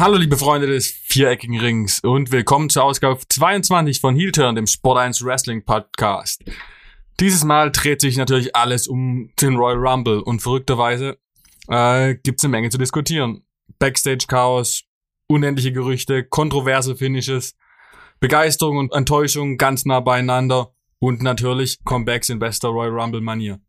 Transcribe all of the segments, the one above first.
Hallo liebe Freunde des viereckigen Rings und willkommen zur Ausgabe 22 von Heel Turn, dem Sport 1 Wrestling Podcast. Dieses Mal dreht sich natürlich alles um den Royal Rumble und verrückterweise äh, gibt es eine Menge zu diskutieren. Backstage-Chaos, unendliche Gerüchte, kontroverse Finishes, Begeisterung und Enttäuschung ganz nah beieinander und natürlich Comebacks in bester Royal Rumble-Manier.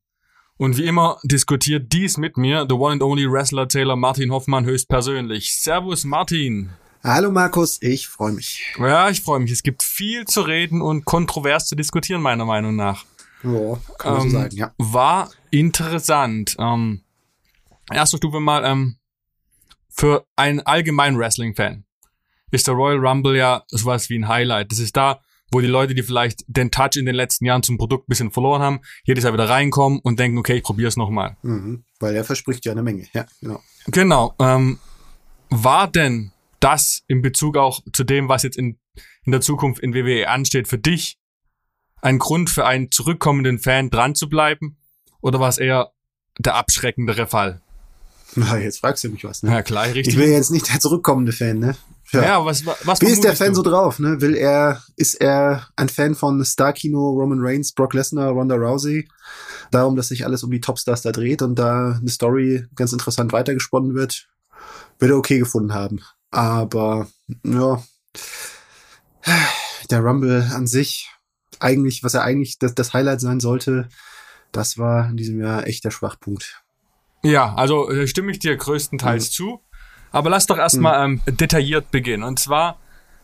Und wie immer diskutiert dies mit mir the one and only Wrestler Taylor Martin Hoffmann höchstpersönlich. Servus Martin. Hallo Markus, ich freue mich. Ja, ich freue mich. Es gibt viel zu reden und kontrovers zu diskutieren, meiner Meinung nach. Ja, kann man ähm, so sagen, ja. War interessant. Ähm, erste Stufe mal, ähm, für einen allgemeinen Wrestling-Fan ist der Royal Rumble ja sowas wie ein Highlight. Das ist da, wo die Leute, die vielleicht den Touch in den letzten Jahren zum Produkt ein bisschen verloren haben, jedes Jahr wieder reinkommen und denken, okay, ich probiere es nochmal. Mhm, weil er verspricht ja eine Menge, ja, genau. Genau. Ähm, war denn das in Bezug auch zu dem, was jetzt in, in der Zukunft in WWE ansteht, für dich ein Grund für einen zurückkommenden Fan dran zu bleiben? Oder war es eher der abschreckendere Fall? Na, jetzt fragst du mich was, ne? Ja, klar, richtig. Ich will jetzt nicht der zurückkommende Fan, ne? Ja, ja was, was Wie ist der Fan du? so drauf, ne? Will er, ist er ein Fan von Star-Kino, Roman Reigns, Brock Lesnar, Ronda Rousey? Darum, dass sich alles um die Topstars da dreht und da eine Story ganz interessant weitergesponnen wird, wird er okay gefunden haben. Aber, ja, der Rumble an sich, eigentlich, was er eigentlich das, das Highlight sein sollte, das war in diesem Jahr echt der Schwachpunkt. Ja, also äh, stimme ich dir größtenteils mhm. zu. Aber lass doch erstmal mhm. ähm, detailliert beginnen. Und zwar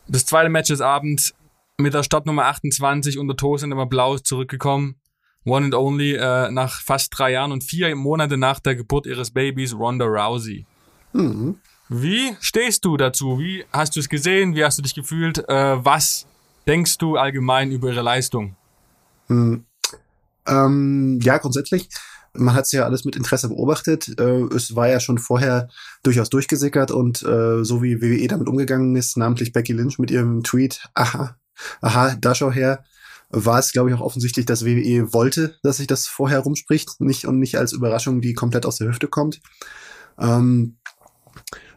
das zweite Match des Abends mit der Startnummer 28 und der Toe sind immer blau zurückgekommen. One and only äh, nach fast drei Jahren und vier Monate nach der Geburt ihres Babys, Ronda Rousey. Mhm. Wie stehst du dazu? Wie hast du es gesehen? Wie hast du dich gefühlt? Äh, was denkst du allgemein über ihre Leistung? Mhm. Ähm, ja, grundsätzlich man hat es ja alles mit Interesse beobachtet. Äh, es war ja schon vorher durchaus durchgesickert und äh, so wie WWE damit umgegangen ist, namentlich Becky Lynch mit ihrem Tweet, aha, aha, da schau her, war es, glaube ich, auch offensichtlich, dass WWE wollte, dass sich das vorher rumspricht, nicht und nicht als Überraschung, die komplett aus der Hüfte kommt. Ähm,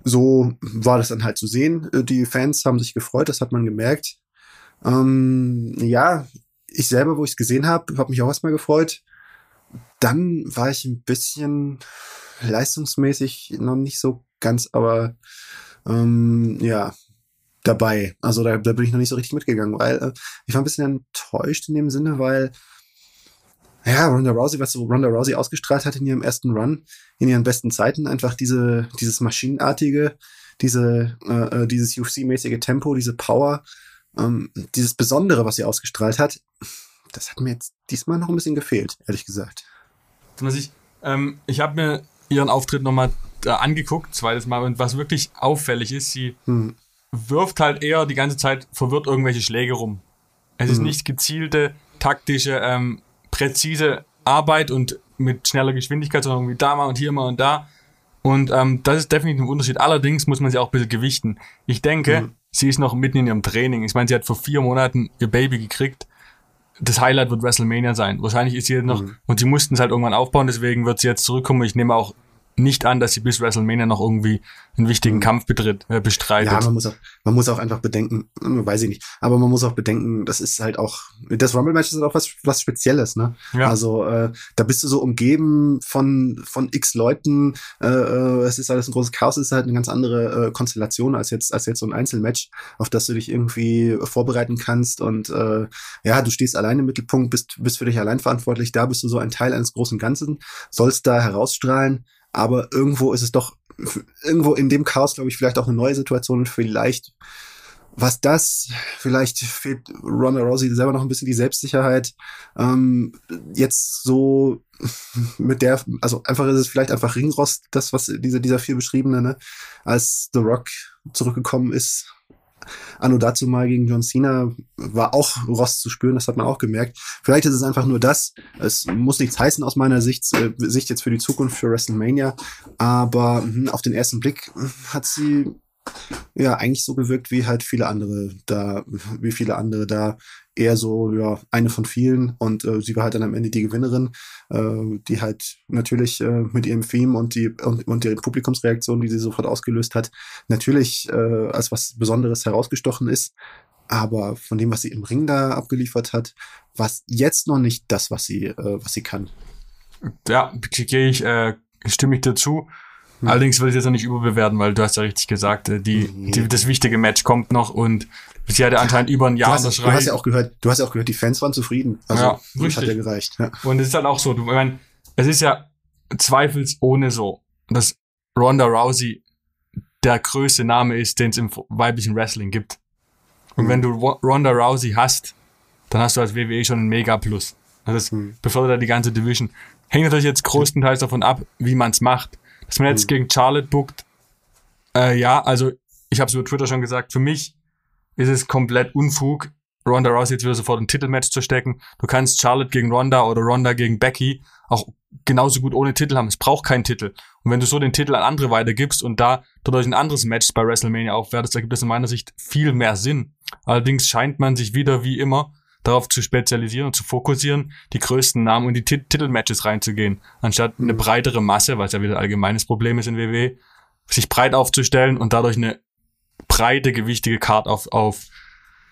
so war das dann halt zu sehen. Äh, die Fans haben sich gefreut, das hat man gemerkt. Ähm, ja, ich selber, wo ich es gesehen habe, habe mich auch erstmal gefreut dann war ich ein bisschen leistungsmäßig noch nicht so ganz, aber ähm, ja, dabei. Also da, da bin ich noch nicht so richtig mitgegangen, weil äh, ich war ein bisschen enttäuscht in dem Sinne, weil ja, Ronda Rousey, was so Ronda Rousey ausgestrahlt hat in ihrem ersten Run, in ihren besten Zeiten, einfach diese, dieses maschinenartige, diese, äh, äh dieses UFC-mäßige Tempo, diese Power, ähm, dieses Besondere, was sie ausgestrahlt hat, das hat mir jetzt diesmal noch ein bisschen gefehlt, ehrlich gesagt. Ich ähm, ich habe mir ihren Auftritt nochmal äh, angeguckt, zweites Mal, und was wirklich auffällig ist, sie hm. wirft halt eher die ganze Zeit verwirrt irgendwelche Schläge rum. Es hm. ist nicht gezielte, taktische, ähm, präzise Arbeit und mit schneller Geschwindigkeit, sondern irgendwie da mal und hier mal und da. Und ähm, das ist definitiv ein Unterschied. Allerdings muss man sie auch ein bisschen gewichten. Ich denke, mhm. sie ist noch mitten in ihrem Training. Ich meine, sie hat vor vier Monaten ihr Baby gekriegt das Highlight wird WrestleMania sein. Wahrscheinlich ist sie noch, mhm. und sie mussten es halt irgendwann aufbauen, deswegen wird sie jetzt zurückkommen. Ich nehme auch nicht an, dass sie bis WrestleMania noch irgendwie einen wichtigen mhm. Kampf betritt, äh, bestreitet. Ja, man muss auch, man muss auch einfach bedenken, hm, weiß ich nicht, aber man muss auch bedenken, das ist halt auch, das Rumble-Match ist halt auch was, was Spezielles, ne? Ja. Also, äh, da bist du so umgeben von, von x Leuten, äh, äh, es ist alles ein großes Chaos, es ist halt eine ganz andere äh, Konstellation als jetzt, als jetzt so ein Einzelmatch, auf das du dich irgendwie vorbereiten kannst und, äh, ja, du stehst allein im Mittelpunkt, bist, bist für dich allein verantwortlich, da bist du so ein Teil eines großen Ganzen, sollst da herausstrahlen, aber irgendwo ist es doch, irgendwo in dem Chaos, glaube ich, vielleicht auch eine neue Situation und vielleicht, was das, vielleicht fehlt Ronda Rousey selber noch ein bisschen die Selbstsicherheit, ähm, jetzt so mit der, also einfach ist es vielleicht einfach Ringrost, das, was diese, dieser vier beschriebene, ne, als The Rock zurückgekommen ist, Anno dazu mal gegen John Cena war auch Rost zu spüren, das hat man auch gemerkt. Vielleicht ist es einfach nur das. Es muss nichts heißen aus meiner Sicht, äh, Sicht jetzt für die Zukunft für WrestleMania. Aber mh, auf den ersten Blick hat sie ja eigentlich so gewirkt wie halt viele andere da, wie viele andere da eher so, ja, eine von vielen und äh, sie war halt dann am Ende die Gewinnerin, äh, die halt natürlich äh, mit ihrem Theme und die und, und ihre Publikumsreaktion, die sie sofort ausgelöst hat, natürlich äh, als was Besonderes herausgestochen ist. Aber von dem, was sie im Ring da abgeliefert hat, war es jetzt noch nicht das, was sie, äh, was sie kann. Ja, gehe ich, äh, stimme ich dazu. Hm. Allerdings will ich das ja nicht überbewerten, weil du hast ja richtig gesagt, äh, die, die, das wichtige Match kommt noch und sie hatte anscheinend über ein Jahr du hast, du hast ja auch gehört, du hast ja auch gehört, die Fans waren zufrieden. Also ja, das hat ja gereicht. Ja. Und es ist halt auch so, du, ich meine, es ist ja zweifelsohne so, dass Ronda Rousey der größte Name ist, den es im weiblichen Wrestling gibt. Und mhm. wenn du Ronda Rousey hast, dann hast du als WWE schon einen Mega Plus. Also das mhm. befördert die ganze Division. Hängt natürlich jetzt größtenteils davon ab, wie man es macht. Dass man jetzt mhm. gegen Charlotte bookt, äh, ja, also ich habe es über Twitter schon gesagt, für mich ist es komplett Unfug, Ronda Rousey jetzt wieder sofort ein Titelmatch zu stecken. Du kannst Charlotte gegen Ronda oder Ronda gegen Becky auch genauso gut ohne Titel haben. Es braucht keinen Titel. Und wenn du so den Titel an andere weitergibst und da dadurch ein anderes Match bei WrestleMania aufwertest, ergibt das in meiner Sicht viel mehr Sinn. Allerdings scheint man sich wieder wie immer darauf zu spezialisieren und zu fokussieren, die größten Namen und die Titelmatches reinzugehen, anstatt eine mhm. breitere Masse, was ja wieder ein allgemeines Problem ist in WWE, sich breit aufzustellen und dadurch eine breite, gewichtige Card auf, auf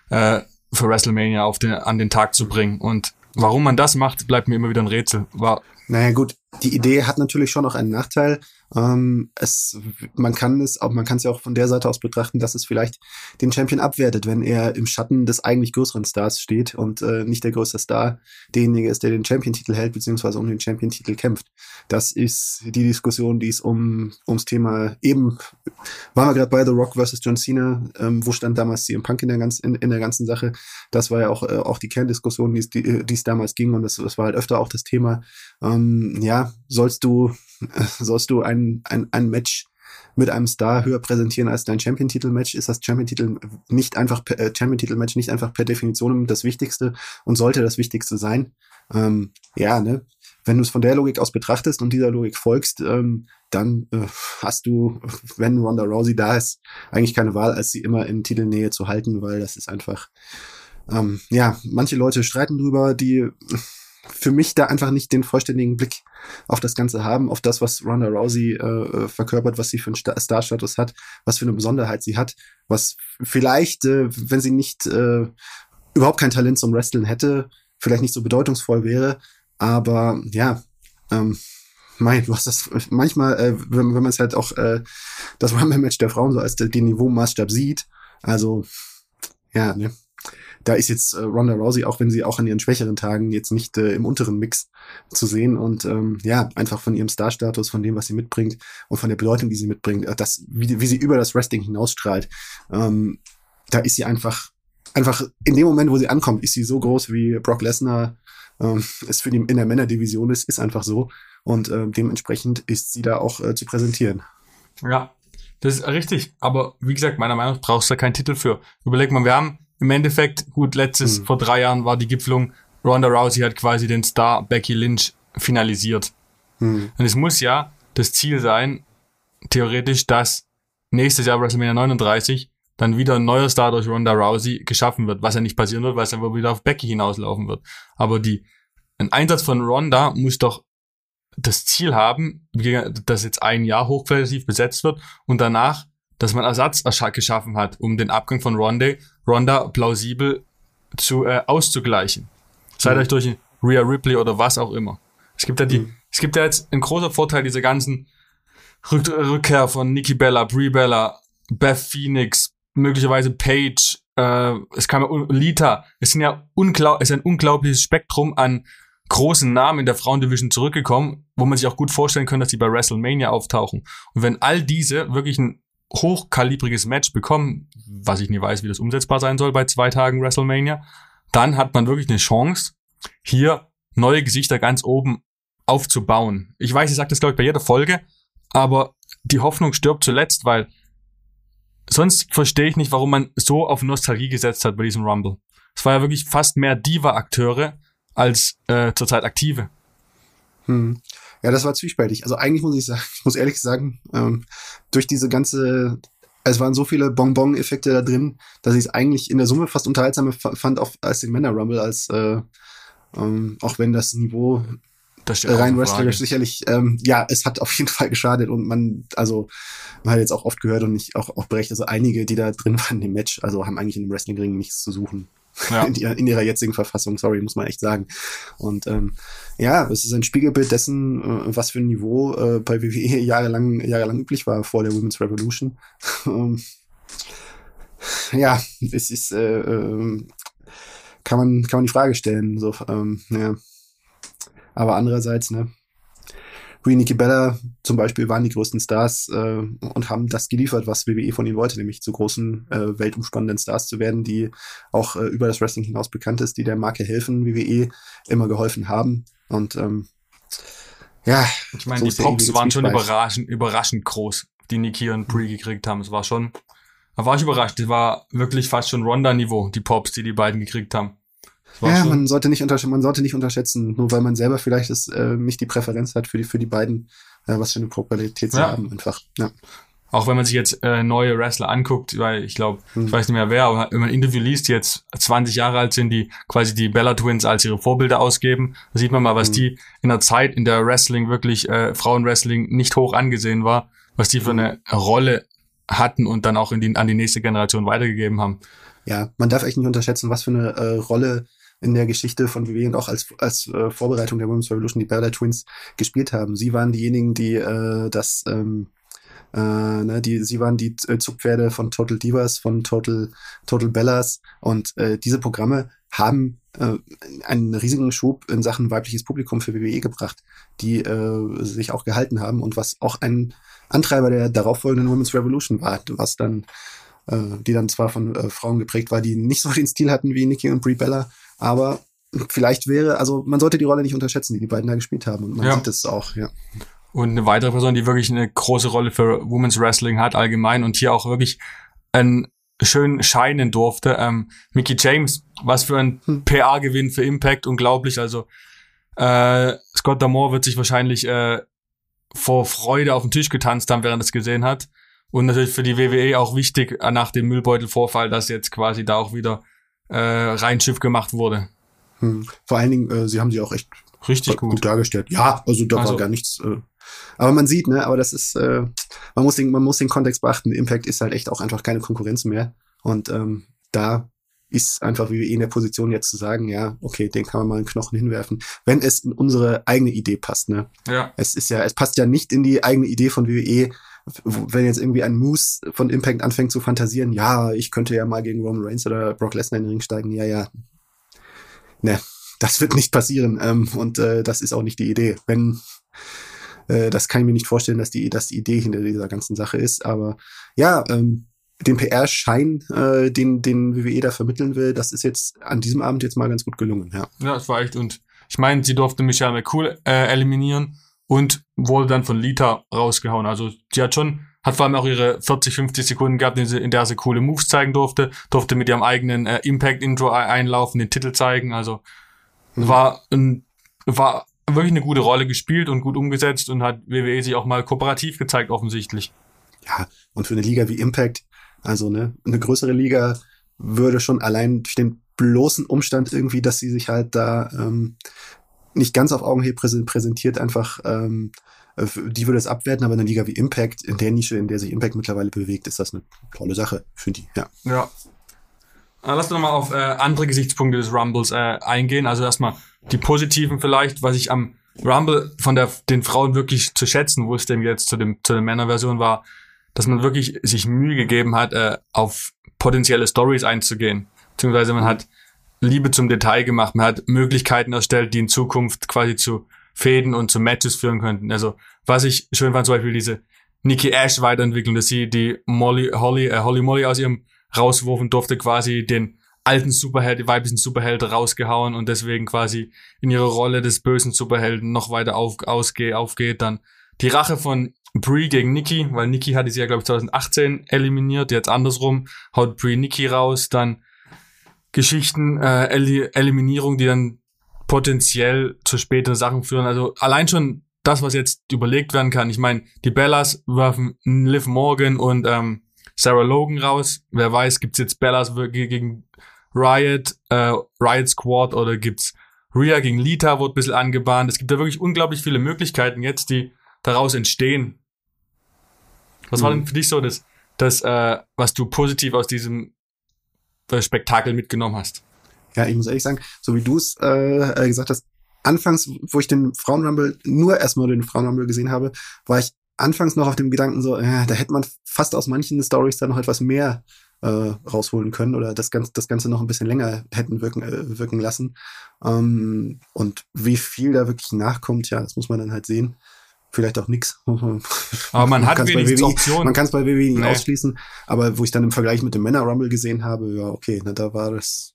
äh, für WrestleMania auf den, an den Tag zu bringen. Und warum man das macht, bleibt mir immer wieder ein Rätsel. War, naja gut, die Idee hat natürlich schon noch einen Nachteil. Ähm, es, man kann es, auch man kann es ja auch von der Seite aus betrachten, dass es vielleicht den Champion abwertet, wenn er im Schatten des eigentlich größeren Stars steht und äh, nicht der größte Star derjenige ist, der den Champion-Titel hält beziehungsweise um den Champion-Titel kämpft. Das ist die Diskussion, die es um ums Thema eben waren wir gerade bei The Rock versus John Cena, ähm, wo stand damals CM Punk in der ganzen in, in der ganzen Sache. Das war ja auch äh, auch die Kerndiskussion, die die es damals ging und das, das war halt öfter auch das Thema. Ähm, ja, sollst du sollst du ein, ein, ein Match mit einem Star höher präsentieren als dein Champion-Titel-Match, ist das Champion-Titel nicht einfach äh, Champion-Titel-Match nicht einfach per Definition das Wichtigste und sollte das Wichtigste sein. Ähm, ja, ne? Wenn du es von der Logik aus betrachtest und dieser Logik folgst, ähm, dann äh, hast du, wenn Ronda Rousey da ist, eigentlich keine Wahl, als sie immer in Titelnähe zu halten, weil das ist einfach, ähm, ja, manche Leute streiten drüber, die für mich da einfach nicht den vollständigen Blick auf das Ganze haben, auf das, was Ronda Rousey äh, äh verkörpert, was sie für einen Star-Status hat, was für eine Besonderheit sie hat, was vielleicht, äh, wenn sie nicht äh, überhaupt kein Talent zum Wrestling hätte, vielleicht nicht so bedeutungsvoll wäre. Aber ja, ähm, mein, du hast das manchmal, äh, wenn, wenn man es halt auch äh, das Rumble-Match der Frauen so als den Niveau-Maßstab sieht, also ja, ne, da ist jetzt äh, Ronda Rousey, auch wenn sie auch an ihren schwächeren Tagen jetzt nicht äh, im unteren Mix zu sehen und ähm, ja, einfach von ihrem Star-Status, von dem, was sie mitbringt und von der Bedeutung, die sie mitbringt, äh, das, wie, wie sie über das Wrestling hinausstrahlt, ähm, da ist sie einfach, einfach in dem Moment, wo sie ankommt, ist sie so groß wie Brock Lesnar ähm, es für die in der Männerdivision ist, ist einfach so und äh, dementsprechend ist sie da auch äh, zu präsentieren. Ja, das ist richtig. Aber wie gesagt, meiner Meinung nach brauchst du da keinen Titel für. Überleg mal, wir haben im Endeffekt, gut, letztes, mhm. vor drei Jahren war die Gipfelung, Ronda Rousey hat quasi den Star Becky Lynch finalisiert. Mhm. Und es muss ja das Ziel sein, theoretisch, dass nächstes Jahr WrestleMania 39 dann wieder ein neuer Star durch Ronda Rousey geschaffen wird, was ja nicht passieren wird, weil es dann wieder auf Becky hinauslaufen wird. Aber die, ein Einsatz von Ronda muss doch das Ziel haben, dass jetzt ein Jahr hochqualitativ besetzt wird und danach dass man Ersatz geschaffen hat, um den Abgang von Ronda, Ronda plausibel zu äh, auszugleichen. Sei mhm. das durch Rhea Ripley oder was auch immer. Es gibt ja die, mhm. es gibt ja jetzt ein großer Vorteil dieser ganzen Rück Rückkehr von Nikki Bella, Brie Bella, Beth Phoenix, möglicherweise Paige, äh, es kam ja Lita. Es sind ja unglaub, es ist ein unglaubliches Spektrum an großen Namen in der Frauendivision zurückgekommen, wo man sich auch gut vorstellen kann, dass die bei WrestleMania auftauchen. Und wenn all diese wirklich ein hochkalibriges Match bekommen, was ich nie weiß, wie das umsetzbar sein soll bei zwei Tagen WrestleMania, dann hat man wirklich eine Chance, hier neue Gesichter ganz oben aufzubauen. Ich weiß, ich sage das, glaube ich, bei jeder Folge, aber die Hoffnung stirbt zuletzt, weil sonst verstehe ich nicht, warum man so auf Nostalgie gesetzt hat bei diesem Rumble. Es war ja wirklich fast mehr Diva-Akteure als äh, zurzeit aktive. Hm. Ja, das war zwiespältig. Also eigentlich muss ich sagen, ich muss ehrlich sagen, ähm, durch diese ganze es waren so viele Bonbon-Effekte da drin, dass ich es eigentlich in der Summe fast unterhaltsamer fand auf, als den Männer Rumble, als äh, ähm, auch wenn das Niveau das rein wrestlerisch sicherlich, ähm, ja, es hat auf jeden Fall geschadet und man, also man hat jetzt auch oft gehört und ich auch, auch berechnet, also einige, die da drin waren im Match, also haben eigentlich in dem Wrestlingring nichts zu suchen. Ja. In, in, ihrer jetzigen Verfassung, sorry, muss man echt sagen. Und ähm, ja, es ist ein Spiegelbild dessen, äh, was für ein Niveau äh, bei WWE jahrelang, jahrelang üblich war vor der Women's Revolution. Ähm, ja, es ist, äh, äh, kann man, kann man die Frage stellen. So, ähm, ja. Aber andererseits, ne, Nikki Bella zum Beispiel waren die größten Stars äh, und haben das geliefert, was WWE von ihnen wollte, nämlich zu großen, äh, weltumspannenden Stars zu werden, die auch äh, über das Wrestling hinaus bekannt ist, die der Marke helfen, WWE immer geholfen haben. Und ähm, ja. Ich meine, so die Pops waren schon überraschend, überraschend groß, die Nikki und Brie gekriegt haben. Es war schon, da war ich überrascht. Das war wirklich fast schon Ronda-Niveau, die Pops, die die beiden gekriegt haben. Ja, man sollte nicht man sollte nicht unterschätzen, nur weil man selber vielleicht das, äh, nicht die Präferenz hat für die für die beiden, äh, was für eine Popularität sie ja. haben einfach. Ja. Auch wenn man sich jetzt äh, neue Wrestler anguckt, weil ich glaube, hm. ich weiß nicht mehr wer, aber wenn man ein Interview liest, die jetzt 20 Jahre alt sind, die quasi die Bella Twins als ihre Vorbilder ausgeben, da sieht man mal, was hm. die in der Zeit, in der Wrestling wirklich äh, Frauenwrestling nicht hoch angesehen war, was die für hm. eine Rolle hatten und dann auch in die, an die nächste Generation weitergegeben haben. Ja, man darf echt nicht unterschätzen, was für eine äh, Rolle in der Geschichte von WWE und auch als, als äh, Vorbereitung der Women's Revolution die Bella Twins gespielt haben. Sie waren diejenigen, die äh, das, ähm, äh, ne, die, sie waren die äh, Zugpferde von Total Divas, von Total, Total Bellas und äh, diese Programme haben äh, einen riesigen Schub in Sachen weibliches Publikum für WWE gebracht, die äh, sich auch gehalten haben und was auch ein Antreiber der darauffolgenden Women's Revolution war, was dann äh, die dann zwar von äh, Frauen geprägt war, die nicht so den Stil hatten wie Nikki und Brie Bella, aber vielleicht wäre, also man sollte die Rolle nicht unterschätzen, die die beiden da gespielt haben. Und man ja. sieht es auch, ja. Und eine weitere Person, die wirklich eine große Rolle für Women's Wrestling hat allgemein und hier auch wirklich einen schön scheinen durfte. Ähm, Mickey James, was für ein hm. PA-Gewinn für Impact, unglaublich. Also äh, Scott Damore wird sich wahrscheinlich äh, vor Freude auf den Tisch getanzt haben, während er es gesehen hat. Und natürlich für die WWE auch wichtig äh, nach dem Müllbeutelvorfall, dass jetzt quasi da auch wieder äh, Reinschiff gemacht wurde. Hm. Vor allen Dingen, äh, sie haben sie auch echt richtig gut, gut dargestellt. Ja, also da also, war gar nichts. Äh, aber man sieht, ne, aber das ist, äh, man muss den, man muss den Kontext beachten. Impact ist halt echt auch einfach keine Konkurrenz mehr. Und ähm, da ist einfach wie in der Position jetzt zu sagen, ja, okay, den kann man mal einen Knochen hinwerfen, wenn es in unsere eigene Idee passt, ne? Ja. Es ist ja, es passt ja nicht in die eigene Idee von WWE, wenn jetzt irgendwie ein Moose von Impact anfängt zu fantasieren, ja, ich könnte ja mal gegen Roman Reigns oder Brock Lesnar in den Ring steigen, ja, ja. Ne, das wird nicht passieren. Ähm, und äh, das ist auch nicht die Idee. Wenn äh, das kann ich mir nicht vorstellen, dass die, dass die Idee hinter dieser ganzen Sache ist. Aber ja, ähm, den PR-Schein, äh, den, den WWE da vermitteln will, das ist jetzt an diesem Abend jetzt mal ganz gut gelungen, ja. Ja, das war echt. Und ich meine, sie durfte Michelle McCool äh, eliminieren und wurde dann von Lita rausgehauen. Also sie hat schon, hat vor allem auch ihre 40, 50 Sekunden gehabt, in, sie, in der sie coole Moves zeigen durfte, durfte mit ihrem eigenen äh, Impact-Intro einlaufen, den Titel zeigen. Also mhm. war, ein, war wirklich eine gute Rolle gespielt und gut umgesetzt und hat WWE sich auch mal kooperativ gezeigt, offensichtlich. Ja, und für eine Liga wie Impact, also ne, eine größere Liga würde schon allein durch den bloßen Umstand irgendwie, dass sie sich halt da ähm, nicht ganz auf Augenhöhe präsentiert, einfach ähm, äh, die würde es abwerten, aber in einer Liga wie Impact, in der Nische, in der sich Impact mittlerweile bewegt, ist das eine tolle Sache, finde ich, ja. Ja. Äh, lass uns nochmal auf äh, andere Gesichtspunkte des Rumbles äh, eingehen. Also erstmal die positiven vielleicht, was ich am Rumble von der, den Frauen wirklich zu schätzen wusste, jetzt zu, dem, zu der Männerversion war, dass man wirklich sich Mühe gegeben hat, äh, auf potenzielle Stories einzugehen. Beziehungsweise man hat Liebe zum Detail gemacht. Man hat Möglichkeiten erstellt, die in Zukunft quasi zu Fäden und zu Matches führen könnten. Also, was ich schön fand, zum Beispiel diese Nikki Ash weiterentwickeln, dass sie die Molly, Holly, äh, Holly Molly aus ihrem rauswurfen durfte, quasi den alten Superheld, die weiblichen Superheld rausgehauen und deswegen quasi in ihrer Rolle des bösen Superhelden noch weiter auf, ausgeht, aufgeht. Dann die Rache von Brie gegen Nikki, weil Nikki hatte sie ja, glaube ich, 2018 eliminiert, jetzt andersrum, haut Brie Nikki raus, dann Geschichten, äh, El Eliminierung, die dann potenziell zu späteren Sachen führen. Also allein schon das, was jetzt überlegt werden kann. Ich meine, die Bellas werfen Liv Morgan und ähm, Sarah Logan raus. Wer weiß, gibt's jetzt Bellas gegen Riot, äh, Riot Squad oder gibt's Rhea gegen Lita, wird ein bisschen angebahnt. Es gibt da wirklich unglaublich viele Möglichkeiten jetzt, die daraus entstehen. Was mhm. war denn für dich so das, das äh, was du positiv aus diesem Spektakel mitgenommen hast? Ja, ich muss ehrlich sagen, so wie du es äh, gesagt hast, anfangs, wo ich den Frauenrumble, nur erstmal den Frauenrumble gesehen habe, war ich anfangs noch auf dem Gedanken so, äh, da hätte man fast aus manchen Stories da noch etwas mehr äh, rausholen können oder das Ganze, das Ganze noch ein bisschen länger hätten wirken, äh, wirken lassen. Ähm, und wie viel da wirklich nachkommt, ja, das muss man dann halt sehen. Vielleicht auch nix. Aber man hat wenigstens Optionen. Man kann es bei WWE nicht nee. ausschließen. Aber wo ich dann im Vergleich mit dem Männer Rumble gesehen habe, ja, okay, na, da war das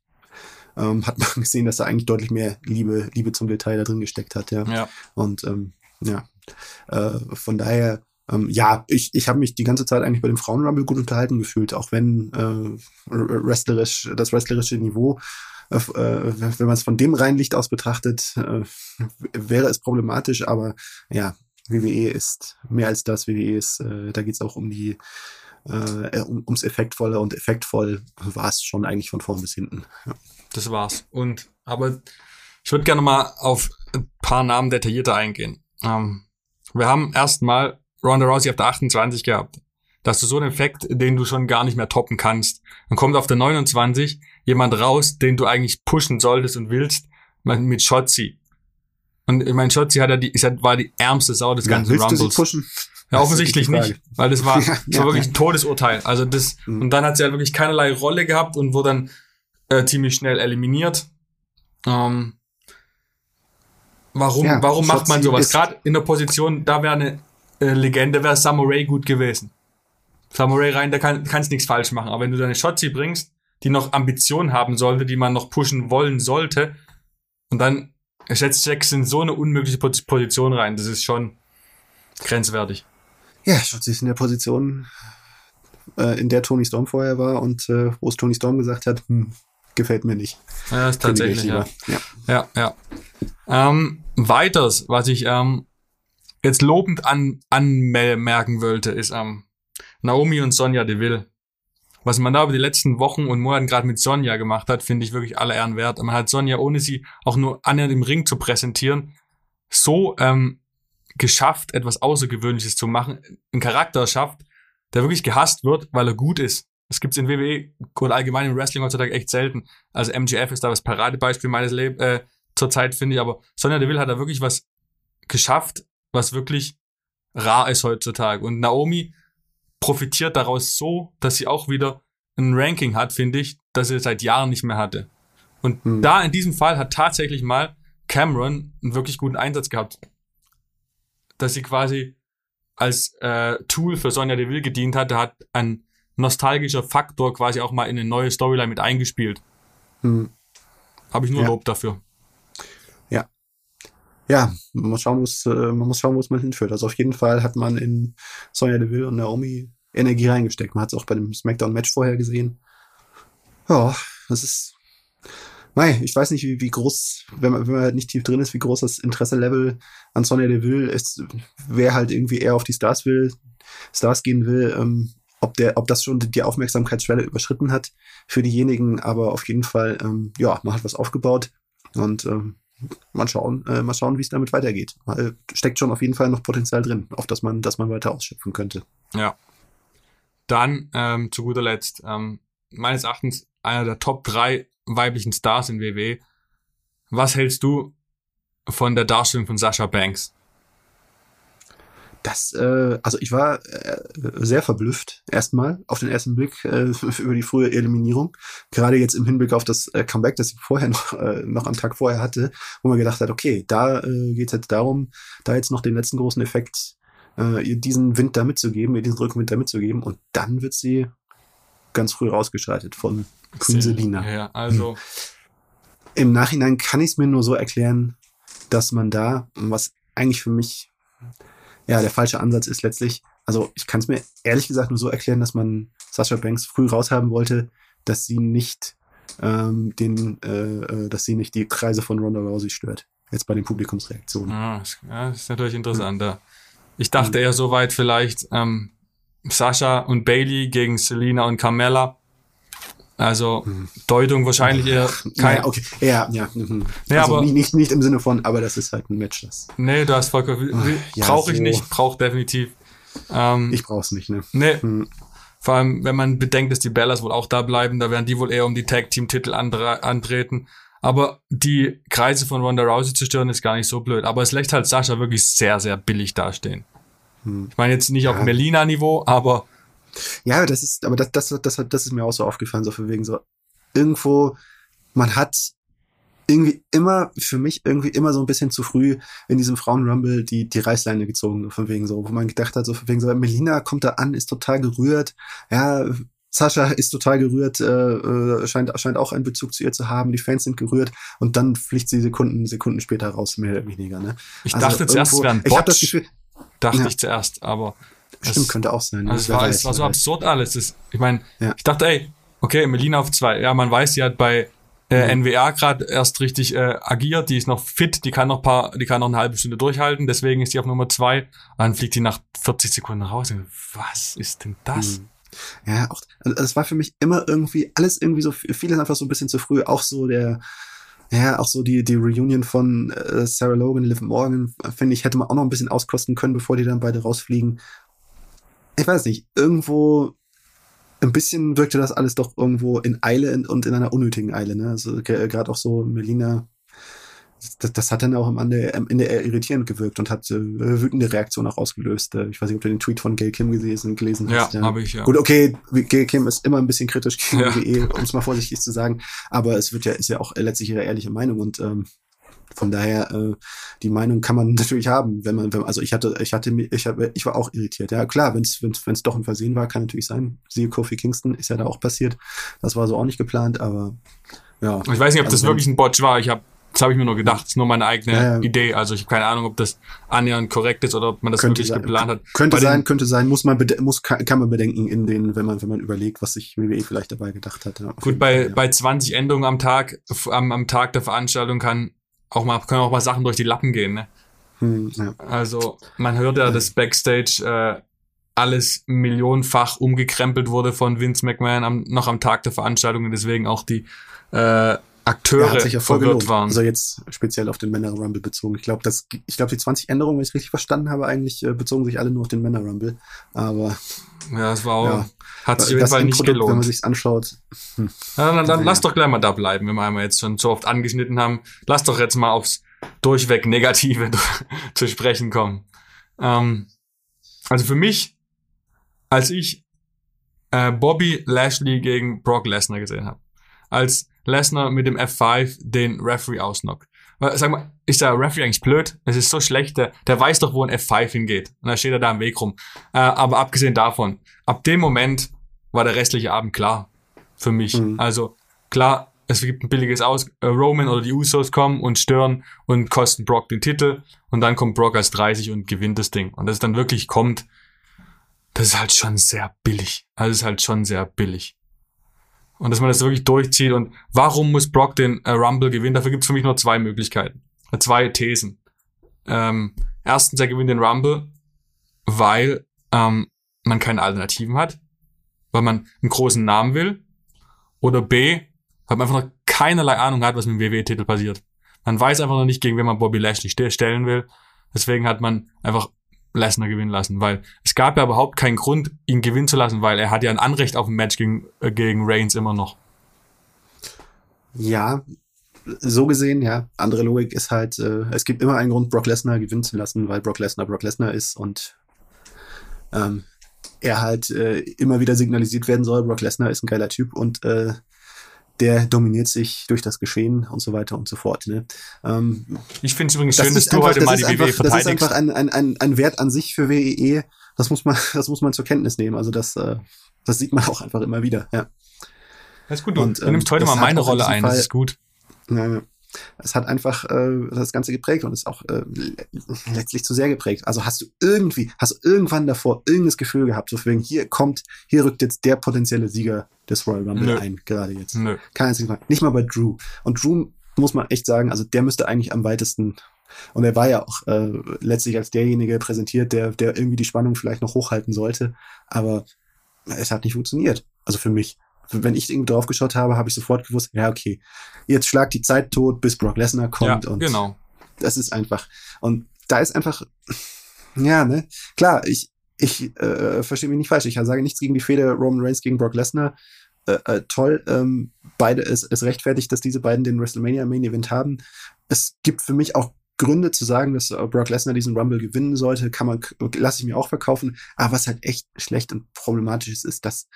ähm, hat man gesehen, dass da eigentlich deutlich mehr Liebe, Liebe zum Detail da drin gesteckt hat, ja. ja. Und ähm, ja, äh, von daher, ähm, ja, ich, ich habe mich die ganze Zeit eigentlich bei dem Frauenrumble gut unterhalten gefühlt, auch wenn äh, wrestlerisch, das wrestlerische Niveau äh, wenn man es von dem reinen Licht aus betrachtet, äh, wäre es problematisch, aber ja, WWE ist mehr als das. WWE ist, äh, da geht es auch um die äh, um, ums Effektvolle und effektvoll war es schon eigentlich von vorn bis hinten. Ja das war's. Und aber ich würde gerne mal auf ein paar Namen detaillierter eingehen. Ähm, wir haben erstmal Ronda Rousey auf der 28 gehabt. Das ist so ein Effekt, den du schon gar nicht mehr toppen kannst. Dann kommt auf der 29 jemand raus, den du eigentlich pushen solltest und willst, mit Shotzi. Und ich meine, Shotzi hat ja die, ist, war die ärmste Sau des ja, ganzen Rumbles. Du sie pushen? Ja, offensichtlich nicht, weil das war, das war wirklich ein Todesurteil. Also das, mhm. und dann hat sie halt wirklich keinerlei Rolle gehabt und wurde dann äh, ziemlich schnell eliminiert. Ähm, warum ja, warum macht man sowas? Gerade in der Position, da wäre eine äh, Legende, wäre Samurai gut gewesen. Samurai rein, da kann, kannst nichts falsch machen. Aber wenn du deine Shotzi bringst, die noch Ambitionen haben sollte, die man noch pushen wollen sollte, und dann setzt Jax in so eine unmögliche Position rein, das ist schon grenzwertig. Ja, Shotzi ist in der Position, äh, in der Tony Storm vorher war und äh, wo es Tony Storm gesagt hat, hm, gefällt mir nicht. Ja, ist tatsächlich, ja. Ja, ja. ja. Ähm, weiters, was ich ähm, jetzt lobend an, anmerken wollte, ist ähm, Naomi und Sonja Deville. Was man da über die letzten Wochen und Monaten gerade mit Sonja gemacht hat, finde ich wirklich alle Ehren wert. Man hat Sonja, ohne sie auch nur annähernd im Ring zu präsentieren, so ähm, geschafft, etwas Außergewöhnliches zu machen, einen Charakter schafft, der wirklich gehasst wird, weil er gut ist. Das gibt's in WWE oder allgemein im Wrestling heutzutage echt selten. Also MGF ist da das Paradebeispiel meines Lebens äh, zurzeit, finde ich. Aber Sonja Deville hat da wirklich was geschafft, was wirklich rar ist heutzutage. Und Naomi profitiert daraus so, dass sie auch wieder ein Ranking hat, finde ich, das sie seit Jahren nicht mehr hatte. Und hm. da in diesem Fall hat tatsächlich mal Cameron einen wirklich guten Einsatz gehabt. Dass sie quasi als äh, Tool für Sonja Deville gedient hat, der hat ein nostalgischer Faktor quasi auch mal in eine neue Storyline mit eingespielt. Hm. Habe ich nur ja. Lob dafür. Ja. Ja, man muss schauen, wo es, äh, man muss schauen, wo es mal hinführt. Also auf jeden Fall hat man in Sonja Deville und Naomi Energie reingesteckt. Man hat es auch bei dem SmackDown-Match vorher gesehen. Ja, das ist. Mei, ich weiß nicht, wie, wie groß, wenn man, wenn man halt nicht tief drin ist, wie groß das Interesse-Level an Sonja Deville ist. Wer halt irgendwie eher auf die Stars will, Stars gehen will, ähm, ob, der, ob das schon die Aufmerksamkeitsschwelle überschritten hat für diejenigen, aber auf jeden Fall, ähm, ja, man hat was aufgebaut und ähm, mal schauen, äh, schauen, wie es damit weitergeht. Weil steckt schon auf jeden Fall noch Potenzial drin, auf das man, das man weiter ausschöpfen könnte. Ja. Dann ähm, zu guter Letzt, ähm, meines Erachtens einer der Top 3 weiblichen Stars in WW. Was hältst du von der Darstellung von Sascha Banks? das, äh, also ich war äh, sehr verblüfft erstmal auf den ersten Blick äh, über die frühe Eliminierung. Gerade jetzt im Hinblick auf das äh, Comeback, das ich vorher noch, äh, noch am Tag vorher hatte, wo man gedacht hat, okay, da äh, geht es jetzt darum, da jetzt noch den letzten großen Effekt, äh, ihr diesen Wind da mitzugeben, ihr diesen Rückenwind da mitzugeben und dann wird sie ganz früh rausgeschaltet von Queen Selina. Ja, also. Hm. Im Nachhinein kann ich es mir nur so erklären, dass man da, was eigentlich für mich ja, der falsche Ansatz ist letztlich, also ich kann es mir ehrlich gesagt nur so erklären, dass man Sasha Banks früh raushaben wollte, dass sie nicht ähm, den, äh, äh, dass sie nicht die Kreise von Ronda Rousey stört. Jetzt bei den Publikumsreaktionen. Ah, das ist natürlich interessant. Ja. Ich dachte eher so weit vielleicht, ähm, Sascha und Bailey gegen Selina und Carmella. Also Deutung wahrscheinlich eher kein. Ja, okay. Ja, ja. Mhm. Ja, also aber- nicht, nicht, im Sinne von, aber das ist halt ein Match, das. Nee, du hast vollkommen. ja, brauche ich so. nicht, brauche definitiv. Ähm, Ich brauch's nicht, ne? nee. Hm. Vor allem, wenn man bedenkt, dass die Bellas wohl auch da bleiben, da werden die wohl eher um die Tag Team Titel andre- antreten. Aber die Kreise von Ronda Rousey zu stören ist gar nicht so blöd. Aber es lässt halt Sascha wirklich sehr, sehr billig dastehen. Hm. Ich meine jetzt nicht auf Melina-Niveau, aber Ja, das ist, aber das, das, das, das ist mir auch so aufgefallen, so für wegen so, irgendwo, man hat irgendwie immer, für mich irgendwie immer so ein bisschen zu früh in diesem Frauen-Rumble die, die Reißleine gezogen, von wegen so, wo man gedacht hat, so von wegen so, Melina kommt da an, ist total gerührt, ja, Sascha ist total gerührt, äh, äh, scheint, scheint auch einen Bezug zu ihr zu haben, die Fans sind gerührt und dann fliegt sie Sekunden, Sekunden später raus, mehr oder weniger, ne? ich Also dachte zuerst, es wäre ein Ich Botch. Gefühl, Dachte Ja. ich zuerst, aber stimmt, es- könnte auch sein. ne? Also es war, weiß, es war so weiß. absurd alles. Das, ich meine, Ja. ich dachte, ey, okay, Melina auf zwei. Ja, man weiß, die hat bei äh, Mhm. NWA gerade erst richtig äh, agiert. Die ist noch fit, die kann noch paar, die kann noch eine halbe Stunde durchhalten. Deswegen ist die auf Nummer zwei. Dann fliegt die nach 40 Sekunden raus. Was ist denn das? Mhm. Ja, auch, also es war für mich immer irgendwie, alles irgendwie so, vieles einfach so ein bisschen zu früh. Auch so der, ja, auch so die, die Reunion von äh, Sarah Logan, Liv Morgan, finde ich, hätte man auch noch ein bisschen auskosten können, bevor die dann beide rausfliegen. Ich weiß nicht, irgendwo ein bisschen wirkte das alles doch irgendwo in Eile und in einer unnötigen Eile, ne? Also ge- gerade auch so Melina, das, das hat dann auch am Ende, am Ende irritierend gewirkt und hat äh, wütende Reaktionen auch ausgelöst. Äh, ich weiß nicht, ob du den Tweet von Gail Kim gelesen, gelesen Ja, hast. habe ich ja. Gut, okay, Gail Kim ist immer ein bisschen kritisch gegen Ja. WWE, um es mal vorsichtig zu sagen, aber es wird ja, ist ja auch letztlich ihre ehrliche Meinung und ähm, von daher, äh, die Meinung kann man natürlich haben, wenn man, wenn, also ich hatte, ich hatte, ich habe, ich war auch irritiert. Ja, klar, wenn es, wenn es doch ein Versehen war, kann natürlich sein. Siehe Kofi Kingston, ist ja da auch passiert. Das war so auch nicht geplant, aber ja. Ich weiß nicht, ob Also das wirklich ein Botch war. Ich habe, das habe ich mir nur gedacht. Das ist nur meine eigene Ja, ja. Idee. Also ich habe keine Ahnung, ob das annähernd korrekt ist oder ob man das Könnte wirklich sein. geplant hat. Könnte Bei den- sein, könnte sein, muss man, muss, kann, man bedenken in den, wenn man, wenn man überlegt, was sich WWE vielleicht dabei gedacht hat. Gut, bei, Fall, ja. bei 20 Änderungen am Tag, am, am Tag der Veranstaltung kann auch mal, können auch mal Sachen durch die Lappen gehen, ne? Hm, ja. Also, man hört ja, dass Backstage äh, alles millionenfach umgekrempelt wurde von Vince McMahon am, noch am Tag der Veranstaltung und deswegen auch die äh, Akteure Ja, hat sich ja voll gelohnt. waren. Also jetzt speziell auf den Männer Rumble bezogen. Ich glaube, das, ich glaube, die 20 Änderungen, wenn ich es richtig verstanden habe, eigentlich äh, bezogen sich alle nur auf den Männer Rumble. Aber ja, das war auch, Ja. hat sich auf jeden das Fall nicht Endprodukt, wenn man gelohnt. sich's anschaut, Ja, dann dann Ja. lass doch gleich mal da bleiben, wenn wir einmal jetzt schon so oft angeschnitten haben. Lass doch jetzt mal aufs durchweg Negative zu sprechen kommen. Ähm, also für mich, als ich äh, Bobby Lashley gegen Brock Lesnar gesehen habe, als Lesnar mit dem F5 den Referee ausnockt. Sag mal, ist der Referee eigentlich blöd? Es ist so schlecht, der, der weiß doch, wo ein F5 hingeht. Und da steht er da im Weg rum. Äh, aber abgesehen davon, ab dem Moment war der restliche Abend klar für mich. Mhm. Also klar, es gibt ein billiges Aus. Äh, Roman oder die Usos kommen und stören und kosten Brock den Titel. Und dann kommt Brock als 30 und gewinnt das Ding. Und dass es dann wirklich kommt, das ist halt schon sehr billig. Also es ist halt schon sehr billig. Und dass man das wirklich durchzieht. Und warum muss Brock den äh, Rumble gewinnen? Dafür gibt es für mich nur zwei Möglichkeiten. Äh, zwei Thesen. Ähm, erstens, er gewinnt den Rumble, weil ähm, man keine Alternativen hat, weil man einen großen Namen will. Oder B, weil man einfach noch keinerlei Ahnung hat, was mit dem WWE-Titel passiert. Man weiß einfach noch nicht, gegen wen man Bobby Lashley ste- stellen will. Deswegen hat man einfach Lesnar gewinnen lassen, weil es gab ja überhaupt keinen Grund, ihn gewinnen zu lassen, weil er hat ja ein Anrecht auf ein Match gegen, äh, gegen Reigns immer noch. ja, so gesehen, ja. Andere Logik ist halt, äh, es gibt immer einen Grund, Brock Lesnar gewinnen zu lassen, weil Brock Lesnar Brock Lesnar ist und ähm, er halt äh, immer wieder signalisiert werden soll, Brock Lesnar ist ein geiler Typ und äh, der dominiert sich durch das Geschehen und so weiter und so fort. Ne? Ähm, Ich finde es übrigens das schön, dass du einfach, heute das mal die einfach, WWE das ist verteidigst. einfach ein, ein, ein, ein Wert an sich für WEE. Das muss man, das muss man zur Kenntnis nehmen. Also das, äh, das sieht man auch einfach immer wieder. Ja. Das ist gut, du, Und, du nimmst heute ähm, mal das meine Rolle ein, das Fall- ist gut. Ja, ja. Es hat einfach äh, das Ganze geprägt und ist auch äh, le- letztlich zu sehr geprägt. Also hast du irgendwie, hast du irgendwann davor irgendeines Gefühl gehabt, so wegen, hier kommt, hier rückt jetzt der potenzielle Sieger des Royal Rumble Nö. ein, gerade jetzt. Nö. Kein einziges Mal. Nicht mal bei Drew. Und Drew muss man echt sagen, also der müsste eigentlich am weitesten, Und er war ja auch äh, letztlich als derjenige präsentiert, der, der irgendwie die Spannung vielleicht noch hochhalten sollte. Aber es hat nicht funktioniert. Also für mich. Wenn ich irgendwie drauf geschaut habe, habe ich sofort gewusst, ja, okay, jetzt schlagt die Zeit tot, bis Brock Lesnar kommt. Ja, und genau. das ist einfach. Und da ist einfach, ja, ne, klar, ich, ich äh, verstehe mich nicht falsch. Ich sage nichts gegen die Fehde Roman Reigns gegen Brock Lesnar. Äh, äh, toll, ähm, beide, es, es rechtfertigt, dass diese beiden den WrestleMania Main Event haben. Es gibt für mich auch Gründe zu sagen, dass äh, Brock Lesnar diesen Rumble gewinnen sollte, kann man, lasse ich mir auch verkaufen. Aber was halt echt schlecht und problematisch ist, ist, dass